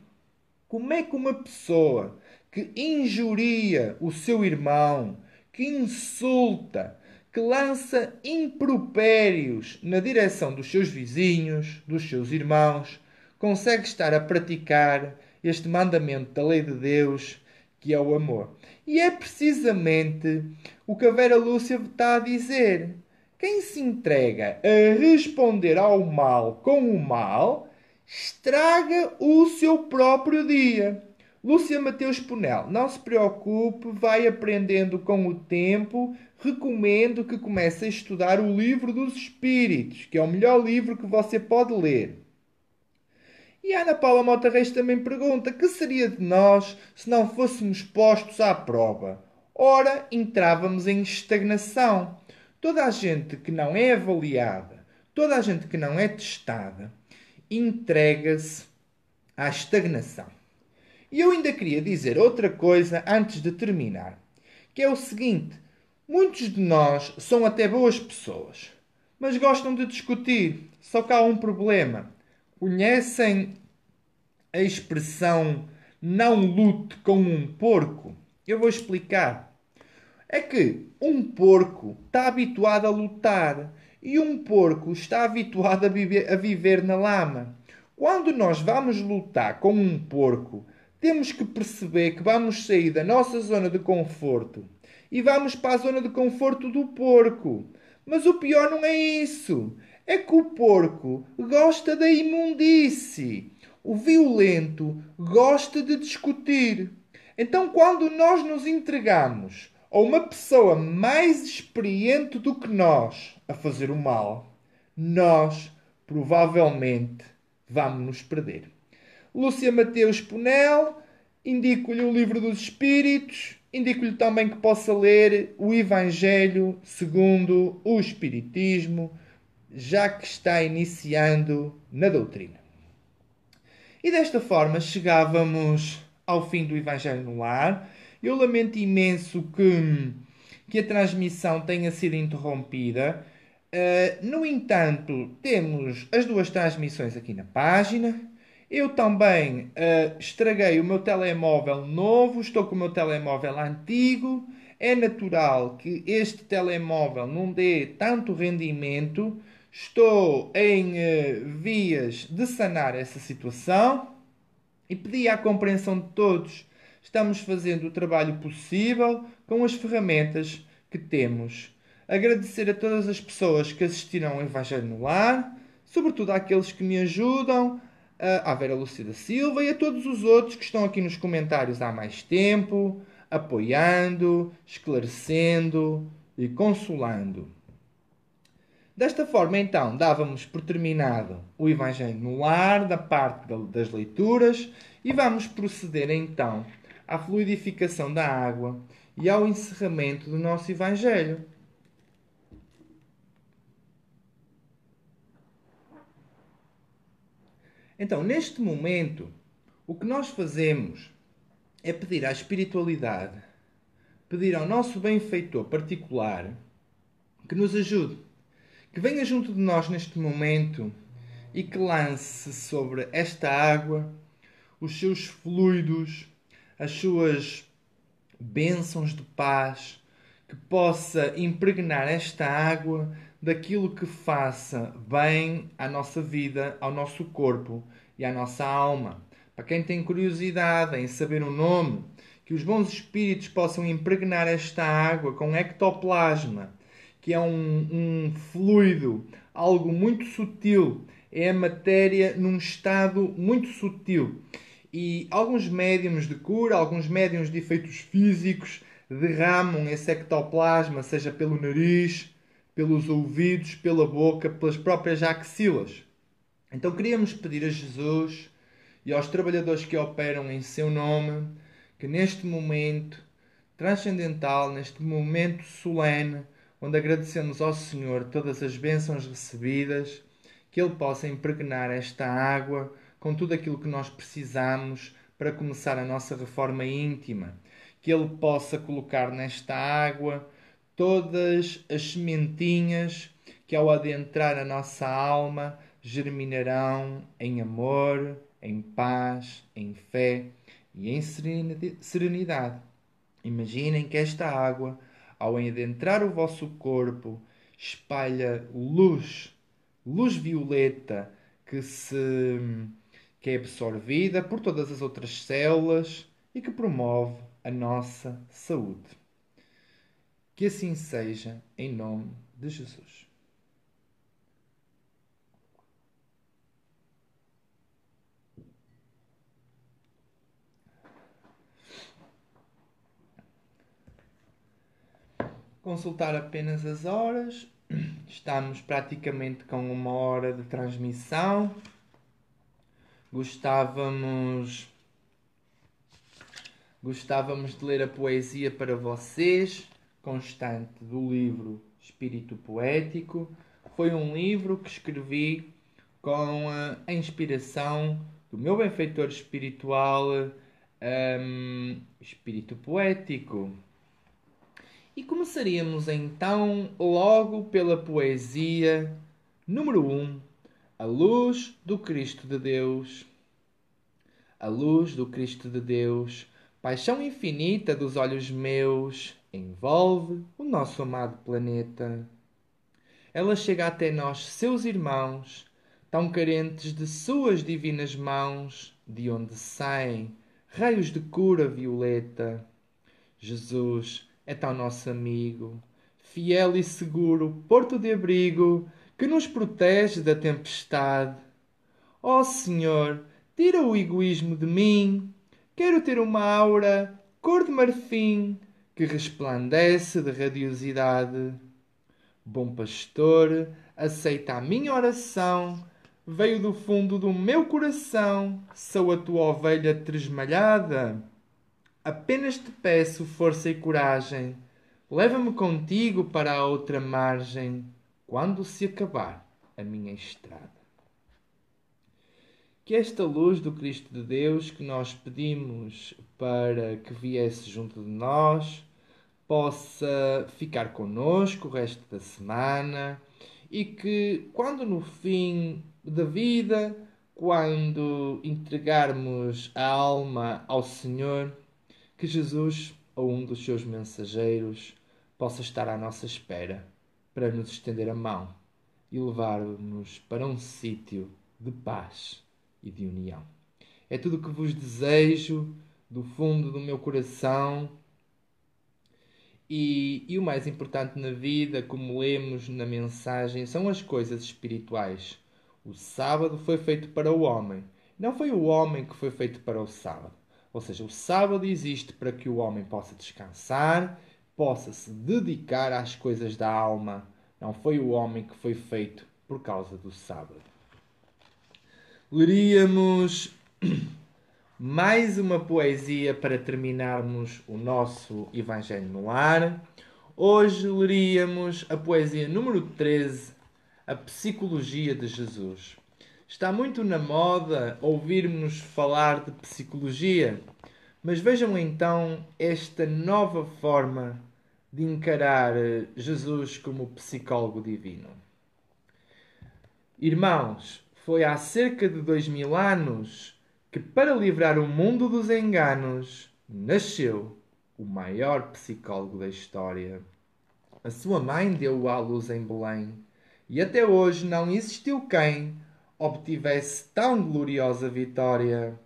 como é que uma pessoa que injuria o seu irmão, que insulta, que lança impropérios na direção dos seus vizinhos, dos seus irmãos, consegue estar a praticar este mandamento da lei de Deus, que é o amor. E é precisamente o que a Vera Lúcia está a dizer. Quem se entrega a responder ao mal com o mal, estraga o seu próprio dia. Lúcia Mateus Punel, não se preocupe, vai aprendendo com o tempo. Recomendo que comece a estudar o livro dos Espíritos, que é o melhor livro que você pode ler. E Ana Paula Mota Reis também pergunta: que seria de nós se não fôssemos postos à prova? Ora, entrávamos em estagnação. Toda a gente que não é avaliada, toda a gente que não é testada, entrega-se à estagnação. E eu ainda queria dizer outra coisa antes de terminar, que é o seguinte: muitos de nós são até boas pessoas, mas gostam de discutir. Só que há um problema Conhecem a expressão não lute com um porco? Eu vou explicar. É que um porco está habituado a lutar e um porco está habituado a viver, a viver na lama. Quando nós vamos lutar com um porco, temos que perceber que vamos sair da nossa zona de conforto e vamos para a zona de conforto do porco. Mas o pior não é isso é que o porco gosta da imundície. O violento gosta de discutir. Então, quando nós nos entregamos a uma pessoa mais experiente do que nós a fazer o mal, nós provavelmente vamos nos perder. Lúcia Mateus Punel, indico-lhe o livro dos Espíritos, indico-lhe também que possa ler o Evangelho segundo o Espiritismo já que está iniciando na doutrina. E desta forma chegávamos ao fim do Evangelho no Lar. Eu lamento imenso que, que a transmissão tenha sido interrompida. Uh, no entanto, temos as duas transmissões aqui na página. Eu também uh, estraguei o meu telemóvel novo, estou com o meu telemóvel antigo. É natural que este telemóvel não dê tanto rendimento Estou em uh, vias de sanar essa situação e pedi à compreensão de todos. Estamos fazendo o trabalho possível com as ferramentas que temos. Agradecer a todas as pessoas que assistiram ao Evangelho no Lar, sobretudo àqueles que me ajudam, à Vera Lúcia da Silva e a todos os outros que estão aqui nos comentários há mais tempo, apoiando, esclarecendo e consolando. Desta forma, então, dávamos por terminado o Evangelho no lar, da parte das leituras, e vamos proceder então à fluidificação da água e ao encerramento do nosso Evangelho. Então, neste momento, o que nós fazemos é pedir à espiritualidade, pedir ao nosso benfeitor particular que nos ajude, que venha junto de nós neste momento e que lance sobre esta água os seus fluidos, as suas bênçãos de paz, que possa impregnar esta água daquilo que faça bem à nossa vida, ao nosso corpo e à nossa alma. Para quem tem curiosidade em saber o nome, que os bons espíritos possam impregnar esta água com ectoplasma, que é um, um fluido, algo muito sutil, é a matéria num estado muito sutil. E alguns médiums de cura, alguns médiums de efeitos físicos, derramam esse ectoplasma, seja pelo nariz, pelos ouvidos, pela boca, pelas próprias axilas. Então queríamos pedir a Jesus e aos trabalhadores que operam em seu nome que neste momento transcendental, neste momento solene, onde agradecemos ao Senhor todas as bênçãos recebidas, que Ele possa impregnar esta água com tudo aquilo que nós precisamos para começar a nossa reforma íntima, que Ele possa colocar nesta água todas as sementinhas que, ao adentrar a nossa alma, germinarão em amor, em paz, em fé e em serenidade. Imaginem que esta água, ao adentrar o vosso corpo, espalha luz, luz violeta que se que é absorvida por todas as outras células e que promove a nossa saúde. Que assim seja, em nome de Jesus. Consultar apenas as horas. Estamos praticamente com uma hora de transmissão. Gostávamos gostávamos de ler a poesia para vocês constante do livro Espírito Poético. Foi um livro que escrevi com a inspiração do meu benfeitor espiritual, um, Espírito Poético. E começaríamos então logo pela poesia número 1, um, A Luz do Cristo de Deus. A luz do Cristo de Deus, paixão infinita dos olhos meus, envolve o nosso amado planeta. Ela chega até nós, seus irmãos, tão carentes de suas divinas mãos, de onde saem raios de cura violeta. Jesus é tão nosso amigo, fiel e seguro, porto de abrigo, que nos protege da tempestade. Ó oh, Senhor, tira o egoísmo de mim, quero ter uma aura cor de marfim que resplandece de radiosidade. Bom pastor, aceita a minha oração, veio do fundo do meu coração, sou a tua ovelha tresmalhada. Apenas te peço força e coragem, leva-me contigo para a outra margem, quando se acabar a minha estrada que esta luz do Cristo de Deus que nós pedimos para que viesse junto de nós possa ficar conosco o resto da semana e que quando no fim da vida, quando entregarmos a alma ao Senhor, que Jesus ou um dos seus mensageiros possa estar à nossa espera para nos estender a mão e levar-nos para um sítio de paz e de união. É tudo o que vos desejo do fundo do meu coração. E, e o mais importante na vida, como lemos na mensagem, são as coisas espirituais. O sábado foi feito para o homem, não foi o homem que foi feito para o sábado. Ou seja, o sábado existe para que o homem possa descansar, possa se dedicar às coisas da alma. Não foi o homem que foi feito por causa do sábado leríamos mais uma poesia para terminarmos o nosso Evangelho no Ar. Hoje leríamos a poesia número 13, A Psicologia de Jesus. Está muito na moda ouvirmos falar de psicologia, mas vejam então esta nova forma de encarar Jesus como psicólogo divino. Irmãos, foi há cerca de dois mil anos que, para livrar o mundo dos enganos, nasceu o maior psicólogo da história. A sua mãe deu-o à luz em Belém, e até hoje não existiu quem obtivesse tão gloriosa vitória.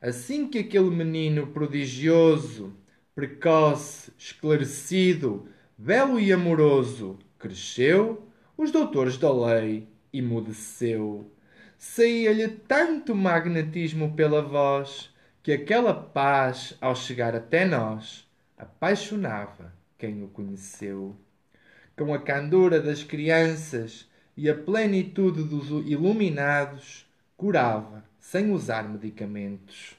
Assim que aquele menino prodigioso, precoce, esclarecido, belo e amoroso, cresceu, os doutores da lei emudeceu. Saía-lhe tanto magnetismo pela voz que aquela paz, ao chegar até nós, apaixonava quem o conheceu. Com a candura das crianças e a plenitude dos iluminados, curava sem usar medicamentos.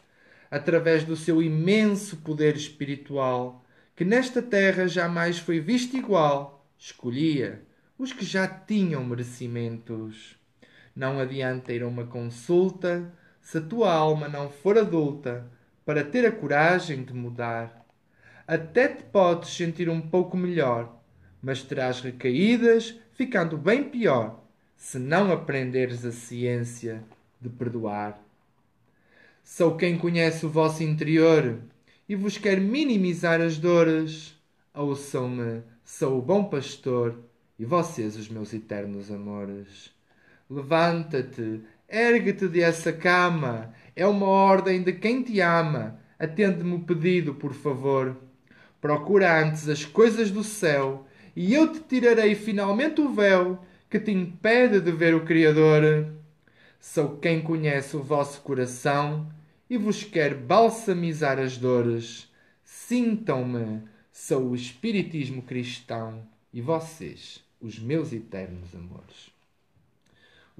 Através do seu imenso poder espiritual, que nesta terra jamais foi visto igual, escolhia os que já tinham merecimentos. Não adianta ir a uma consulta se a tua alma não for adulta para ter a coragem de mudar. Até te podes sentir um pouco melhor, mas terás recaídas, ficando bem pior, se não aprenderes a ciência de perdoar. Sou quem conhece o vosso interior e vos quer minimizar as dores. Ouçam-me, sou o bom pastor e vocês os meus eternos amores. Levanta-te, ergue-te dessa cama, é uma ordem de quem te ama. Atende-me o pedido, por favor. Procura antes as coisas do céu, e eu te tirarei finalmente o véu que te impede de ver o Criador. Sou quem conhece o vosso coração e vos quer balsamizar as dores. Sintam-me, sou o Espiritismo cristão e vocês, os meus eternos amores.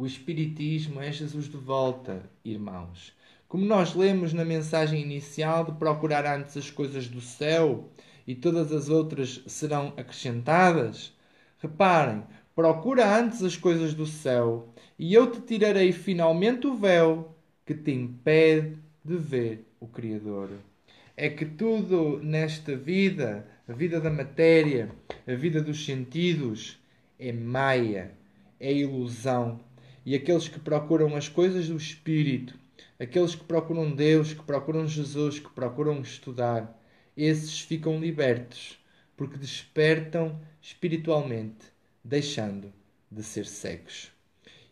O Espiritismo é Jesus de volta, irmãos. Como nós lemos na mensagem inicial de procurar antes as coisas do céu e todas as outras serão acrescentadas, reparem, procura antes as coisas do céu e eu te tirarei finalmente o véu que te impede de ver o Criador. É que tudo nesta vida, a vida da matéria, a vida dos sentidos, é maia, é ilusão. E aqueles que procuram as coisas do Espírito, aqueles que procuram Deus, que procuram Jesus, que procuram estudar, esses ficam libertos, porque despertam espiritualmente, deixando de ser cegos.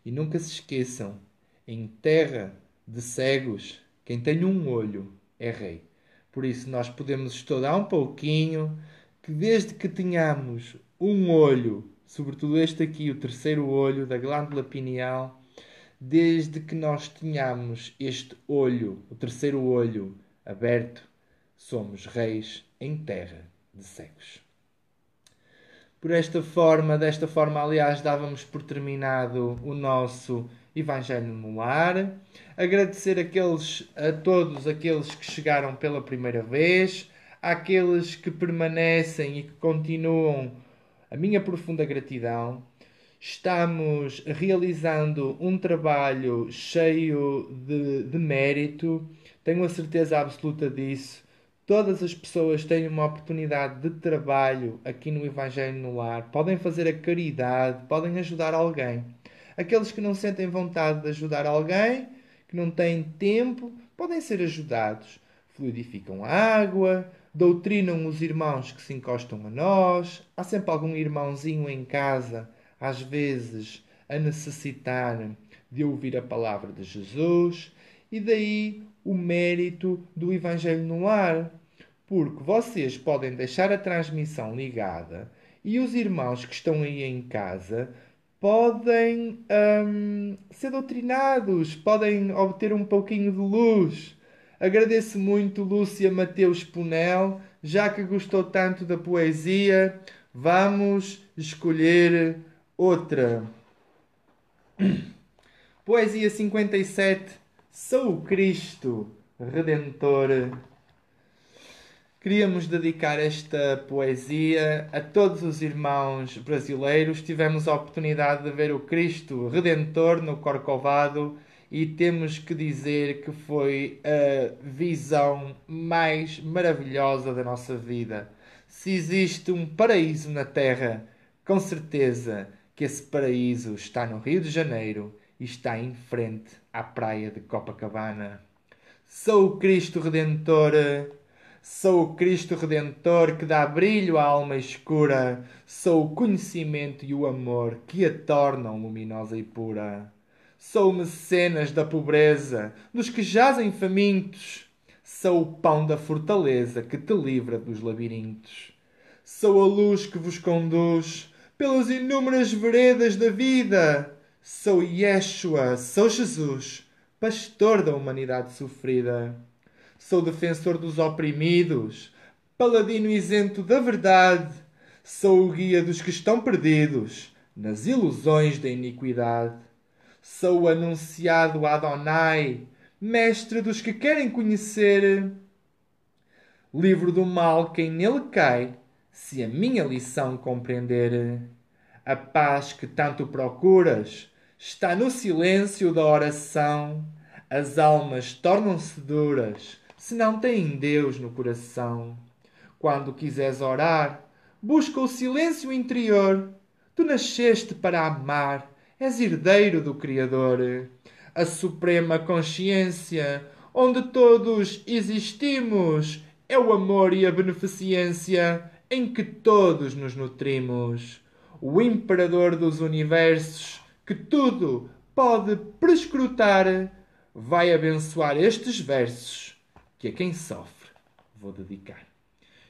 E nunca se esqueçam, em terra de cegos, quem tem um olho é rei. Por isso nós podemos estudar um pouquinho que desde que tenhamos um olho, sobretudo este aqui, o terceiro olho da glândula pineal, desde que nós tenhamos este olho, o terceiro olho aberto, somos reis em terra de cegos. Por esta forma, desta forma, aliás, dávamos por terminado o nosso Evangelho no Lar. Agradecer aqueles, a todos aqueles que chegaram pela primeira vez, àqueles que permanecem e que continuam, a minha profunda gratidão. Estamos realizando um trabalho cheio de, de mérito, tenho a certeza absoluta disso Todas as pessoas têm uma oportunidade de trabalho aqui no Evangelho no Lar. Podem fazer a caridade, podem ajudar alguém. Aqueles que não sentem vontade de ajudar alguém, que não têm tempo, podem ser ajudados. Fluidificam a água, doutrinam os irmãos que se encostam a nós. Há sempre algum irmãozinho em casa, às vezes, a necessitar de ouvir a palavra de Jesus. E daí o mérito do Evangelho no Lar porque vocês podem deixar a transmissão ligada e os irmãos que estão aí em casa podem hum, ser doutrinados, podem obter um pouquinho de luz. Agradeço muito Lúcia Mateus Punel, já que gostou tanto da poesia, vamos escolher outra. Poesia 57. Sou o Cristo Redentor Queríamos dedicar esta poesia a todos os irmãos brasileiros. Tivemos a oportunidade de ver o Cristo Redentor no Corcovado e temos que dizer que foi a visão mais maravilhosa da nossa vida. Se existe um paraíso na Terra, com certeza que esse paraíso está no Rio de Janeiro e está em frente à praia de Copacabana. Sou o Cristo Redentor, sou o Cristo Redentor que dá brilho à alma escura, sou o conhecimento e o amor que a tornam luminosa e pura. Sou mecenas da pobreza, dos que jazem famintos. Sou o pão da fortaleza que te livra dos labirintos. Sou a luz que vos conduz pelas inúmeras veredas da vida. Sou Yeshua, sou Jesus, pastor da humanidade sofrida. Sou defensor dos oprimidos, paladino isento da verdade. Sou o guia dos que estão perdidos nas ilusões da iniquidade. Sou anunciado Adonai, mestre dos que querem conhecer. Livro do mal quem nele cai, se a minha lição compreender. A paz que tanto procuras está no silêncio da oração. As almas tornam-se duras se não têm Deus no coração. Quando quiseres orar, busca o silêncio interior. Tu nasceste para amar, és herdeiro do Criador. A suprema consciência, onde todos existimos, é o amor e a beneficência em que todos nos nutrimos. O imperador dos universos, que tudo pode prescrutar, vai abençoar estes versos que a quem sofre vou dedicar.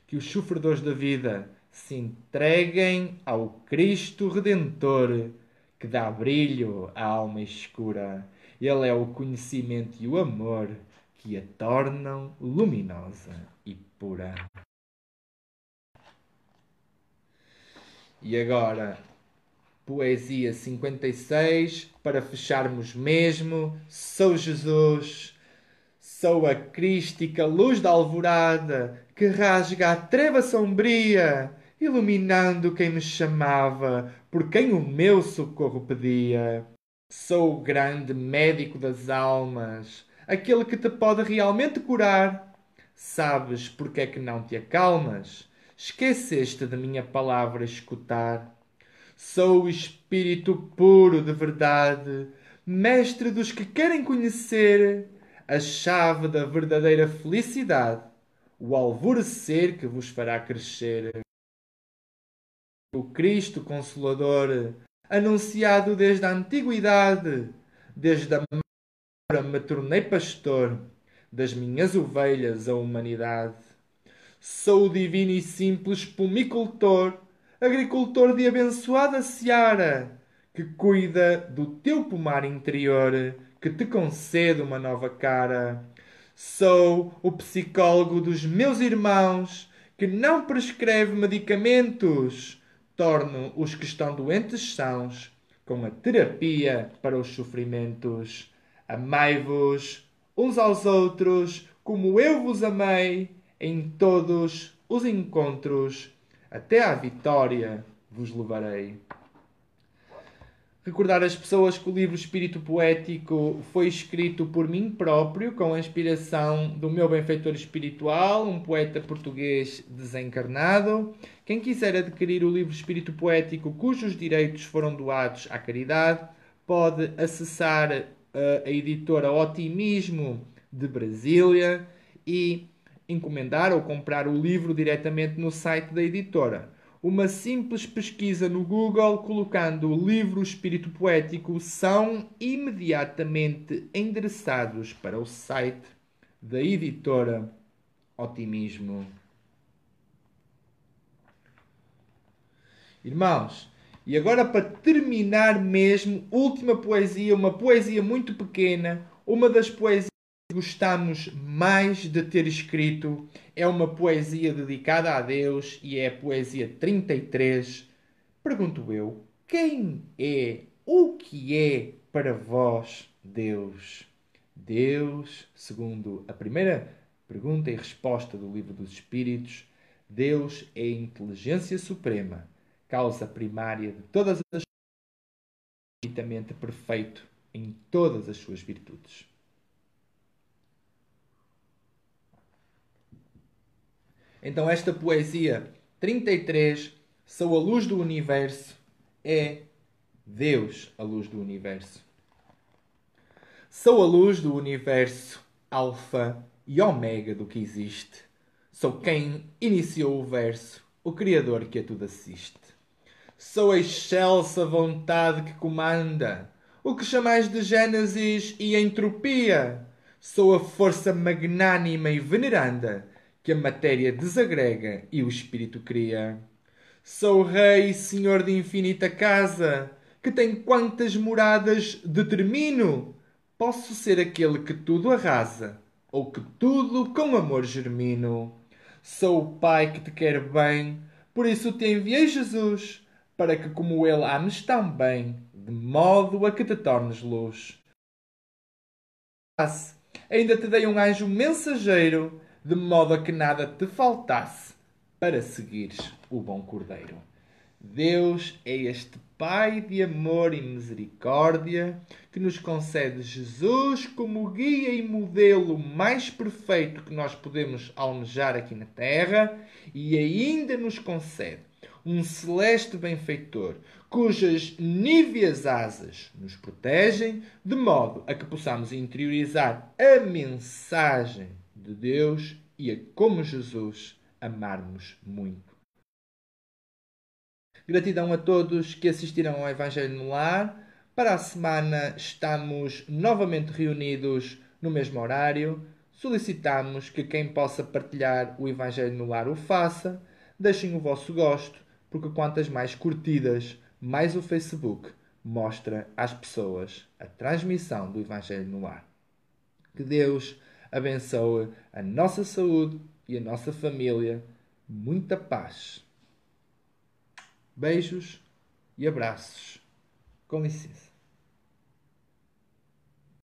Que os sofredores da vida se entreguem ao Cristo Redentor, que dá brilho à alma escura. Ele é o conhecimento e o amor que a tornam luminosa e pura. E agora, poesia 56, para fecharmos mesmo. Sou Jesus, sou a crística luz da alvorada que rasga a treva sombria, iluminando quem me chamava, por quem o meu socorro pedia. Sou o grande médico das almas, aquele que te pode realmente curar. Sabes porque é que não te acalmas? Esqueceste de minha palavra escutar. Sou o Espírito puro de verdade, mestre dos que querem conhecer a chave da verdadeira felicidade, o alvorecer que vos fará crescer. O Cristo Consolador, anunciado desde a antiguidade, desde a memória me tornei pastor das minhas ovelhas a humanidade. Sou o divino e simples pomicultor, agricultor de abençoada seara, que cuida do teu pomar interior, que te concede uma nova cara. Sou o psicólogo dos meus irmãos, que não prescreve medicamentos, torno os que estão doentes sãos, com a terapia para os sofrimentos. Amai-vos uns aos outros, como eu vos amei em todos os encontros, até à vitória vos levarei. Recordar as pessoas que o livro Espírito Poético foi escrito por mim próprio, com a inspiração do meu benfeitor espiritual, um poeta português desencarnado. Quem quiser adquirir o livro Espírito Poético, cujos direitos foram doados à caridade, pode acessar uh, a editora Otimismo de Brasília e encomendar ou comprar o livro diretamente no site da editora. Uma simples pesquisa no Google colocando o livro Espírito Poético são imediatamente endereçados para o site da editora Otimismo. Irmãos, e agora para terminar mesmo, última poesia, uma poesia muito pequena, uma das poesias gostamos mais de ter escrito é uma poesia dedicada a Deus e é a poesia 33. Pergunto eu: quem é, o que é para vós Deus? Deus, segundo a primeira pergunta e resposta do Livro dos Espíritos, Deus é a inteligência suprema, causa primária de todas as infinitamente perfeito em todas as suas virtudes. Então, esta poesia 33, Sou a luz do universo, é Deus a luz do universo. Sou a luz do universo, alfa e ômega do que existe. Sou quem iniciou o verso, o Criador que a tudo assiste. Sou a excelsa vontade que comanda, o que chamais de Gênesis e entropia. Sou a força magnânima e veneranda que a matéria desagrega e o espírito cria. Sou rei senhor de infinita casa, que tem quantas moradas determino. Posso ser aquele que tudo arrasa, ou que tudo com amor germino. Sou o Pai que te quer bem, por isso te enviei Jesus, para que como Ele ames tão bem, de modo a que te tornes luz. Ainda te dei um anjo mensageiro, de modo a que nada te faltasse para seguires o bom Cordeiro. Deus é este Pai de amor e misericórdia que nos concede Jesus como guia e modelo mais perfeito que nós podemos almejar aqui na Terra e ainda nos concede um celeste benfeitor cujas níveas asas nos protegem de modo a que possamos interiorizar a mensagem de Deus e a como Jesus amarmos muito. Gratidão a todos que assistiram ao Evangelho no Lar. Para a semana estamos novamente reunidos no mesmo horário. Solicitamos que quem possa partilhar o Evangelho no Lar o faça. Deixem o vosso gosto, porque quantas mais curtidas, mais o Facebook mostra às pessoas a transmissão do Evangelho no Lar. Que Deus abençoe a nossa saúde e a nossa família. Muita paz. Beijos e abraços. Com licença.